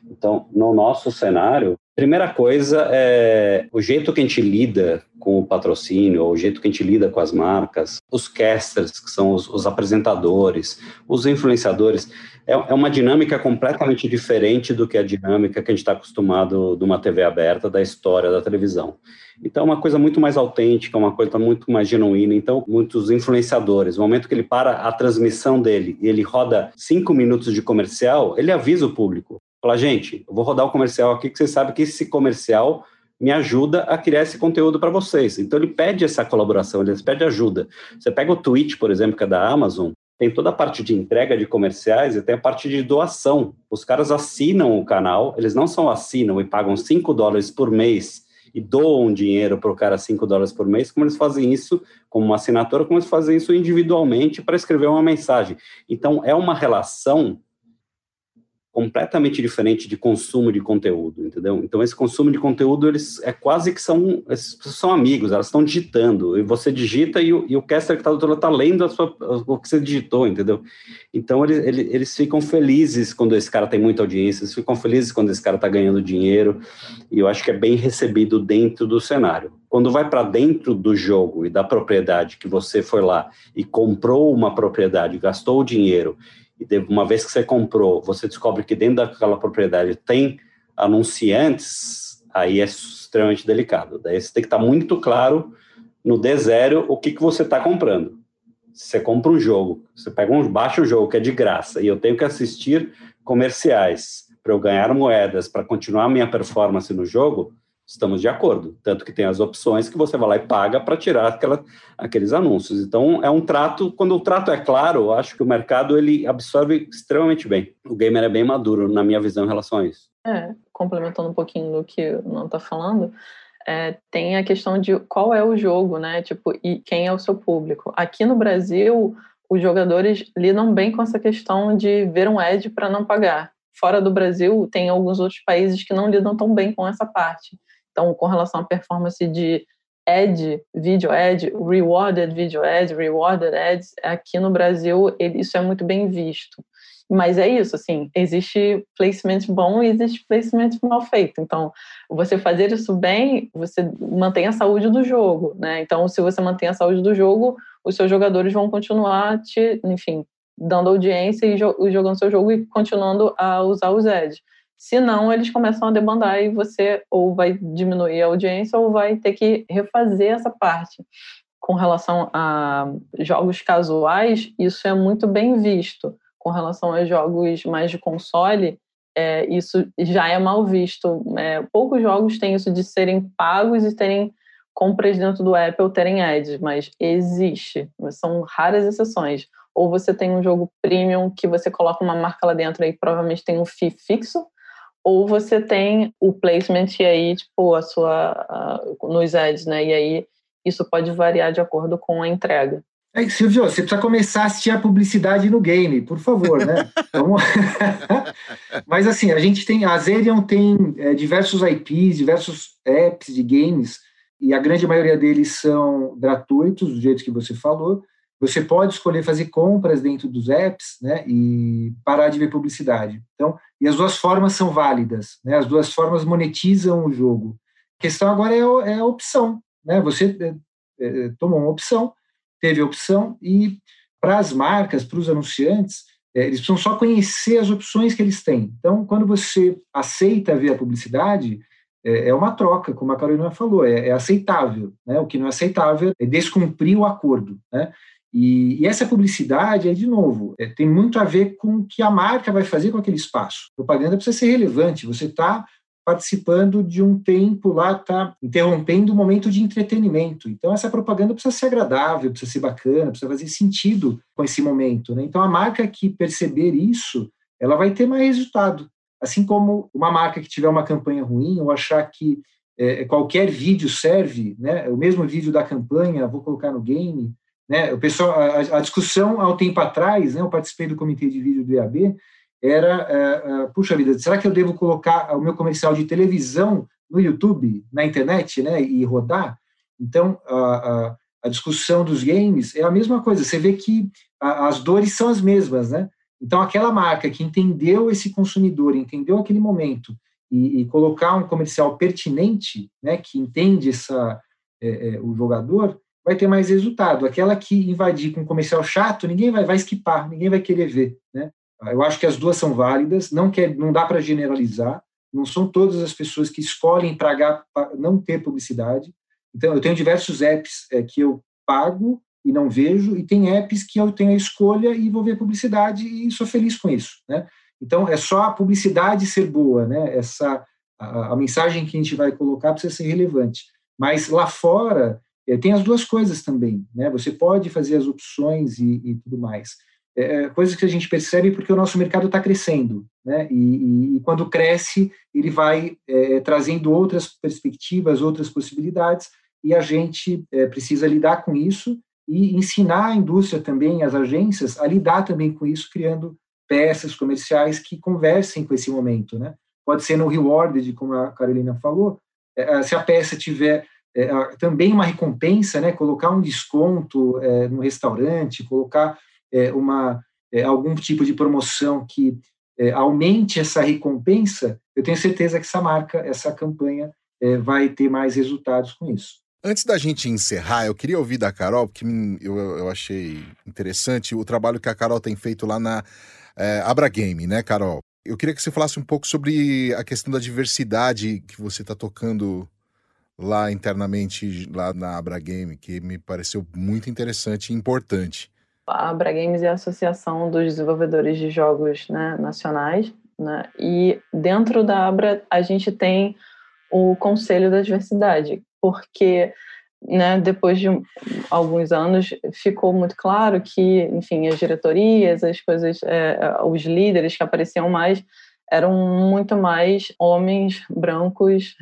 Então, no nosso cenário, primeira coisa é o jeito que a gente lida com o patrocínio, o jeito que a gente lida com as marcas, os casters, que são os, os apresentadores, os influenciadores é, é uma dinâmica completamente diferente do que a dinâmica que a gente está acostumado de uma TV aberta, da história da televisão. Então, é uma coisa muito mais autêntica, uma coisa muito mais genuína. Então, muitos influenciadores, no momento que ele para a transmissão dele e ele roda cinco minutos de comercial, ele avisa o público. Fala, gente, eu vou rodar o comercial aqui, que você sabe que esse comercial me ajuda a criar esse conteúdo para vocês. Então ele pede essa colaboração, ele pede ajuda. Você pega o Twitch, por exemplo, que é da Amazon, tem toda a parte de entrega de comerciais e tem a parte de doação. Os caras assinam o canal, eles não só assinam e pagam 5 dólares por mês e doam dinheiro para o cara 5 dólares por mês, como eles fazem isso como uma assinatura, como eles fazem isso individualmente para escrever uma mensagem. Então, é uma relação completamente diferente de consumo de conteúdo, entendeu? Então esse consumo de conteúdo eles é quase que são são amigos, elas estão digitando e você digita e o, e o caster que está do outro lado está lendo sua, o que você digitou, entendeu? Então eles, eles, eles ficam felizes quando esse cara tem muita audiência, eles ficam felizes quando esse cara está ganhando dinheiro e eu acho que é bem recebido dentro do cenário. Quando vai para dentro do jogo e da propriedade que você foi lá e comprou uma propriedade, gastou o dinheiro e uma vez que você comprou, você descobre que dentro daquela propriedade tem anunciantes, aí é extremamente delicado. Daí você tem que estar muito claro no D0 o que, que você está comprando. Se você compra um jogo, você pega um, baixa um jogo que é de graça e eu tenho que assistir comerciais para eu ganhar moedas, para continuar minha performance no jogo, estamos de acordo. Tanto que tem as opções que você vai lá e paga para tirar aquela, aqueles anúncios. Então, é um trato, quando o trato é claro, eu acho que o mercado ele absorve extremamente bem. O gamer é bem maduro, na minha visão, em relação a isso. É, complementando um pouquinho do que o Não está falando, é, tem a questão de qual é o jogo, né? Tipo, e quem é o seu público. Aqui no Brasil, os jogadores lidam bem com essa questão de ver um ad para não pagar. Fora do Brasil, tem alguns outros países que não lidam tão bem com essa parte. Então, com relação à performance de ad, video ad, rewarded video ad, rewarded ads, aqui no Brasil isso é muito bem visto. Mas é isso, assim, existe placement bom e existe placement mal feito. Então, você fazer isso bem, você mantém a saúde do jogo, né? Então, se você mantém a saúde do jogo, os seus jogadores vão continuar te, enfim, dando audiência e jogando seu jogo e continuando a usar os ads. Se não, eles começam a demandar e você ou vai diminuir a audiência ou vai ter que refazer essa parte. Com relação a jogos casuais, isso é muito bem visto. Com relação a jogos mais de console, é, isso já é mal visto. É, poucos jogos têm isso de serem pagos e terem compras dentro do Apple terem ads, mas existe. São raras exceções. Ou você tem um jogo premium que você coloca uma marca lá dentro e provavelmente tem um fee fixo, ou você tem o placement e aí, tipo, a sua, uh, nos ads, né? E aí isso pode variar de acordo com a entrega. É, Silvio, você precisa começar a assistir a publicidade no game, por favor, né? <laughs> Vamos... <laughs> Mas assim, a gente tem, a Zerion tem é, diversos IPs, diversos apps de games, e a grande maioria deles são gratuitos, do jeito que você falou, você pode escolher fazer compras dentro dos apps né, e parar de ver publicidade. Então, e as duas formas são válidas, né, as duas formas monetizam o jogo. A questão agora é, é a opção. Né, você é, é, tomou uma opção, teve a opção, e para as marcas, para os anunciantes, é, eles precisam só conhecer as opções que eles têm. Então, quando você aceita ver a publicidade, é, é uma troca, como a Carolina falou, é, é aceitável. Né? O que não é aceitável é descumprir o acordo. Né? E, e, essa publicidade, aí, de novo, é, tem muito a ver com o que a marca vai fazer com aquele espaço. Propaganda precisa ser relevante. Você está participando de um tempo lá, está interrompendo um momento de entretenimento. Então, essa propaganda precisa ser agradável, precisa ser bacana, precisa fazer sentido com esse momento. Né? Então, a marca que perceber isso, ela vai ter mais resultado. Assim como uma marca que tiver uma campanha ruim ou achar que é, qualquer vídeo serve, né? o mesmo vídeo da campanha, vou colocar no game, né? O pessoal, a, a, discussão há um tempo atrás, né, eu participei do comitê de vídeo do IAB, era, uh, uh, puxa vida, será que eu devo colocar o meu comercial de televisão no YouTube, na internet, né, e rodar? Então, a, a discussão dos games é a mesma coisa, você vê que as dores são as mesmas, né? Então, aquela marca que entendeu esse consumidor, entendeu aquele momento, e, e colocar um comercial pertinente, né, que entende essa, é, é, o jogador, vai ter mais resultado. Aquela que invadir com um comercial chato, ninguém vai, vai esquipar, ninguém vai querer ver. Né? Eu acho que as duas são válidas, não, quer, não dá para generalizar, não são todas as pessoas que escolhem pagar não ter publicidade. Então, eu tenho diversos apps é, que eu pago e não vejo, e tem apps que eu tenho a escolha e vou ver publicidade e sou feliz com isso. Né? Então, é só a publicidade ser boa, né? Essa, a, a mensagem que a gente vai colocar precisa ser relevante. Mas lá fora, é, tem as duas coisas também, né? Você pode fazer as opções e, e tudo mais. É, é coisas que a gente percebe porque o nosso mercado está crescendo, né? E, e, quando cresce, ele vai é, trazendo outras perspectivas, outras possibilidades, e a gente é, precisa lidar com isso e ensinar a indústria também, as agências, a lidar também com isso, criando peças comerciais que conversem com esse momento, né? Pode ser no rewarded, como a Carolina falou, é, se a peça tiver é, também uma recompensa, né? Colocar um desconto é, no restaurante, colocar é, uma é, algum tipo de promoção que é, aumente essa recompensa, eu tenho certeza que essa marca, essa campanha é, vai ter mais resultados com isso. Antes da gente encerrar, eu queria ouvir da Carol, porque eu, eu achei interessante o trabalho que a Carol tem feito lá na Abra Game, né, Carol? Eu queria que você falasse um pouco sobre a questão da diversidade que você está tocando lá internamente, lá na Abra Game, que me pareceu muito interessante e importante. A Abra Games é a Associação dos Desenvolvedores de Jogos né, Nacionais, né, e dentro da Abra a gente tem o Conselho da Diversidade, porque né, depois de alguns anos ficou muito claro que, enfim, as diretorias, as coisas, é, os líderes que apareciam mais eram muito mais homens brancos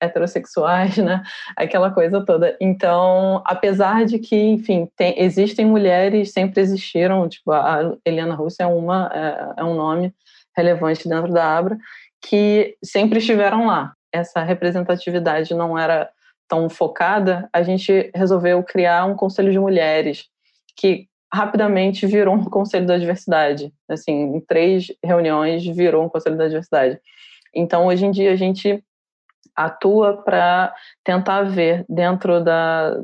heterossexuais, né? Aquela coisa toda. Então, apesar de que, enfim, tem, existem mulheres, sempre existiram, tipo, a Eliana Russo é uma, é, é um nome relevante dentro da Abra, que sempre estiveram lá. Essa representatividade não era tão focada, a gente resolveu criar um conselho de mulheres que rapidamente virou um conselho da diversidade. Assim, em três reuniões virou um conselho da diversidade. Então, hoje em dia a gente atua para tentar ver dentro da,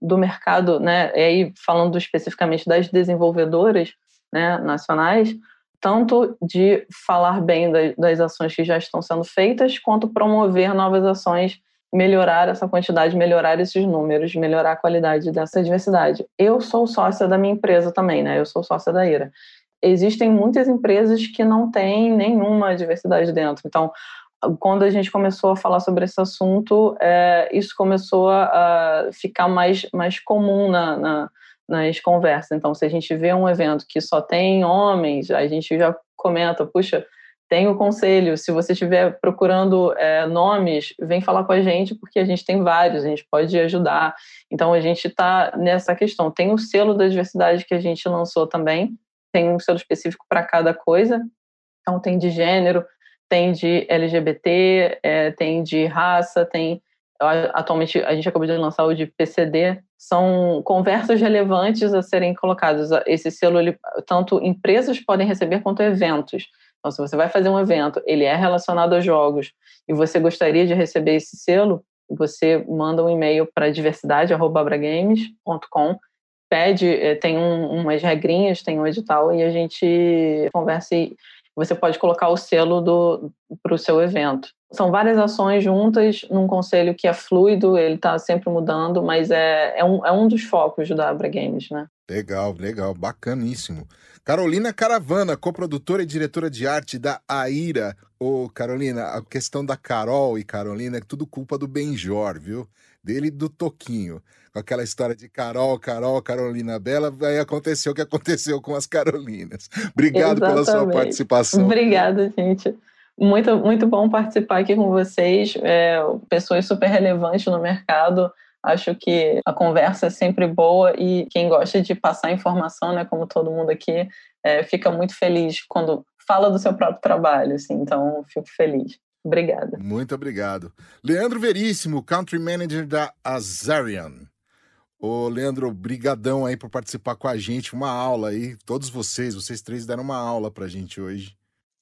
do mercado, né, e aí falando especificamente das desenvolvedoras né, nacionais, tanto de falar bem das, das ações que já estão sendo feitas, quanto promover novas ações, melhorar essa quantidade, melhorar esses números, melhorar a qualidade dessa diversidade. Eu sou sócia da minha empresa também, né? Eu sou sócia da IRA. Existem muitas empresas que não têm nenhuma diversidade dentro. Então, quando a gente começou a falar sobre esse assunto, é, isso começou a, ficar mais, mais comum na, na, nas conversas. Então, se a gente vê um evento que só tem homens, a gente já comenta, puxa, tem o conselho, se você estiver procurando é, nomes, vem falar com a gente, porque a gente tem vários, a gente pode ajudar. Então, a gente está nessa questão. Tem o selo da diversidade que a gente lançou também, tem um selo específico para cada coisa. Então, tem de gênero, tem de LGBT, é, tem de raça, tem. Atualmente a gente acabou de lançar o de PCD, são conversas <laughs> relevantes a serem colocadas. Esse selo, ele, tanto empresas podem receber quanto eventos. Então, se você vai fazer um evento, ele é relacionado a jogos e você gostaria de receber esse selo, você manda um e-mail para diversidade@abragames.com, pede, é, tem um, umas regrinhas, tem um edital e a gente conversa e você pode colocar o selo para o seu evento. São várias ações juntas num conselho que é fluido, ele está sempre mudando, mas é, é, um, é um dos focos da Abra Games, né? Legal, legal, bacaníssimo. Carolina Caravana, coprodutora e diretora de arte da Aira. Ô, Carolina, a questão da Carol e Carolina é tudo culpa do Benjor, viu? Dele e do Toquinho. Com aquela história de Carol, Carol, Carolina Bela, aí aconteceu o que aconteceu com as Carolinas. Obrigado Exatamente. pela sua participação. Obrigada, gente. Muito, muito bom participar aqui com vocês, é, pessoas super relevantes no mercado. Acho que a conversa é sempre boa e quem gosta de passar informação, né, como todo mundo aqui, é, fica muito feliz quando fala do seu próprio trabalho. Assim, então, fico feliz. Obrigada. Muito obrigado. Leandro Veríssimo, Country Manager da Azarian. Ô, Leandro, brigadão aí por participar com a gente, uma aula aí. Todos vocês, vocês três deram uma aula pra gente hoje.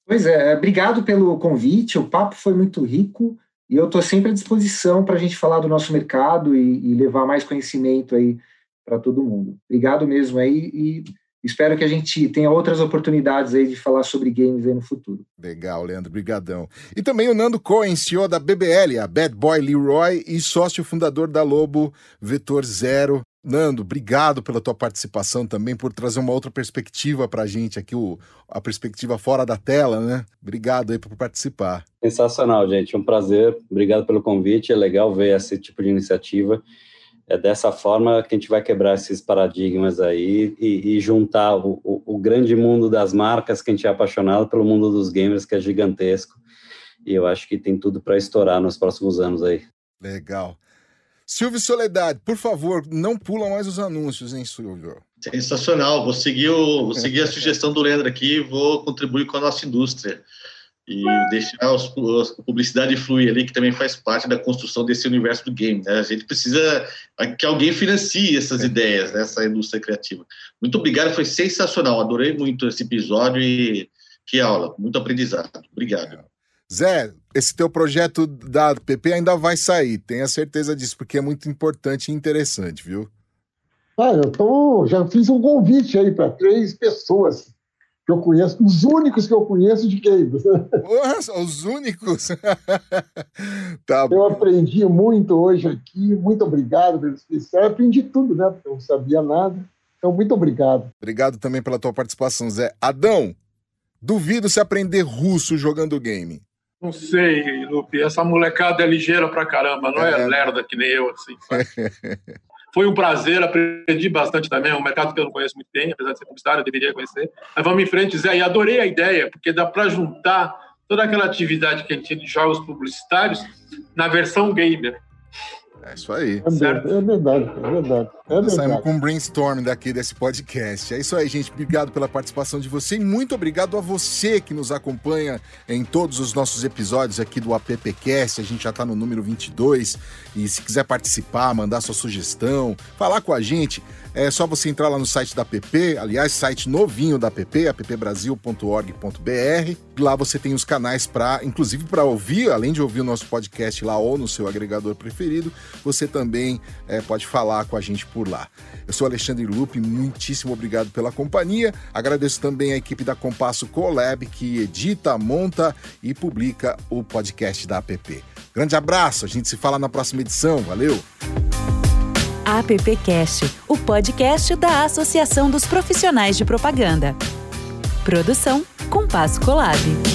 Pois é, obrigado pelo convite. O papo foi muito rico e eu estou sempre à disposição para a gente falar do nosso mercado e, e levar mais conhecimento aí para todo mundo. Obrigado mesmo aí e espero que a gente tenha outras oportunidades aí de falar sobre games aí no futuro. Legal, Leandro, brigadão. E também o Nando Cohen, CEO da BBL, a Bad Boy Leroy e sócio fundador da Lobo Vetor Zero. Nando, obrigado pela tua participação também, por trazer uma outra perspectiva para a gente aqui, o, a perspectiva fora da tela, né? Obrigado aí por participar. Sensacional, gente, um prazer. Obrigado pelo convite, é legal ver esse tipo de iniciativa. É dessa forma que a gente vai quebrar esses paradigmas aí e, e juntar o, o, o grande mundo das marcas que a gente é apaixonado pelo mundo dos gamers, que é gigantesco. E eu acho que tem tudo para estourar nos próximos anos aí. Legal. Silvio Soledade, por favor, não pula mais os anúncios, hein, Silvio? Sensacional. Vou seguir, o, vou seguir a sugestão do Leandro aqui e vou contribuir com a nossa indústria. E deixar os, a publicidade fluir ali, que também faz parte da construção desse universo do game. Né? A gente precisa que alguém financie essas ideias, né? essa indústria criativa. Muito obrigado, foi sensacional. Adorei muito esse episódio e que aula, muito aprendizado. Obrigado. Zé, esse teu projeto da PP ainda vai sair, tenha certeza disso, porque é muito importante e interessante, viu? Ah, eu tô, já fiz um convite aí para três pessoas que eu conheço, os únicos que eu conheço de games. Nossa, os únicos? <laughs> tá eu aprendi muito hoje aqui, muito obrigado pelo especial. aprendi tudo, né? Porque eu não sabia nada. Então, muito obrigado. Obrigado também pela tua participação, Zé. Adão, duvido se aprender russo jogando game. Não sei, Lupe. Essa molecada é ligeira pra caramba, não é, é lerda que nem eu, assim. <laughs> Foi um prazer, aprendi bastante também. É um mercado que eu não conheço muito bem, apesar de ser publicitário, eu deveria conhecer. Mas vamos em frente, Zé. E adorei a ideia, porque dá para juntar toda aquela atividade que a gente tinha de jogos publicitários na versão gamer. É isso aí. É, certo? é verdade, é verdade. É verdade. Saímos com um brainstorm daqui desse podcast. É isso aí, gente. Obrigado pela participação de você e muito obrigado a você que nos acompanha em todos os nossos episódios aqui do AppCast. A gente já está no número 22 e se quiser participar, mandar sua sugestão, falar com a gente, é só você entrar lá no site da app, aliás, site novinho da app, appbrasil.org.br. Lá você tem os canais para, inclusive para ouvir, além de ouvir o nosso podcast lá ou no seu agregador preferido, você também é, pode falar com a gente por lá. Eu sou Alexandre Lupe, muitíssimo obrigado pela companhia. Agradeço também a equipe da Compasso Colab que edita, monta e publica o podcast da app. Grande abraço, a gente se fala na próxima edição. Valeu! AppCast, o podcast da Associação dos Profissionais de Propaganda. Produção Compasso Colab.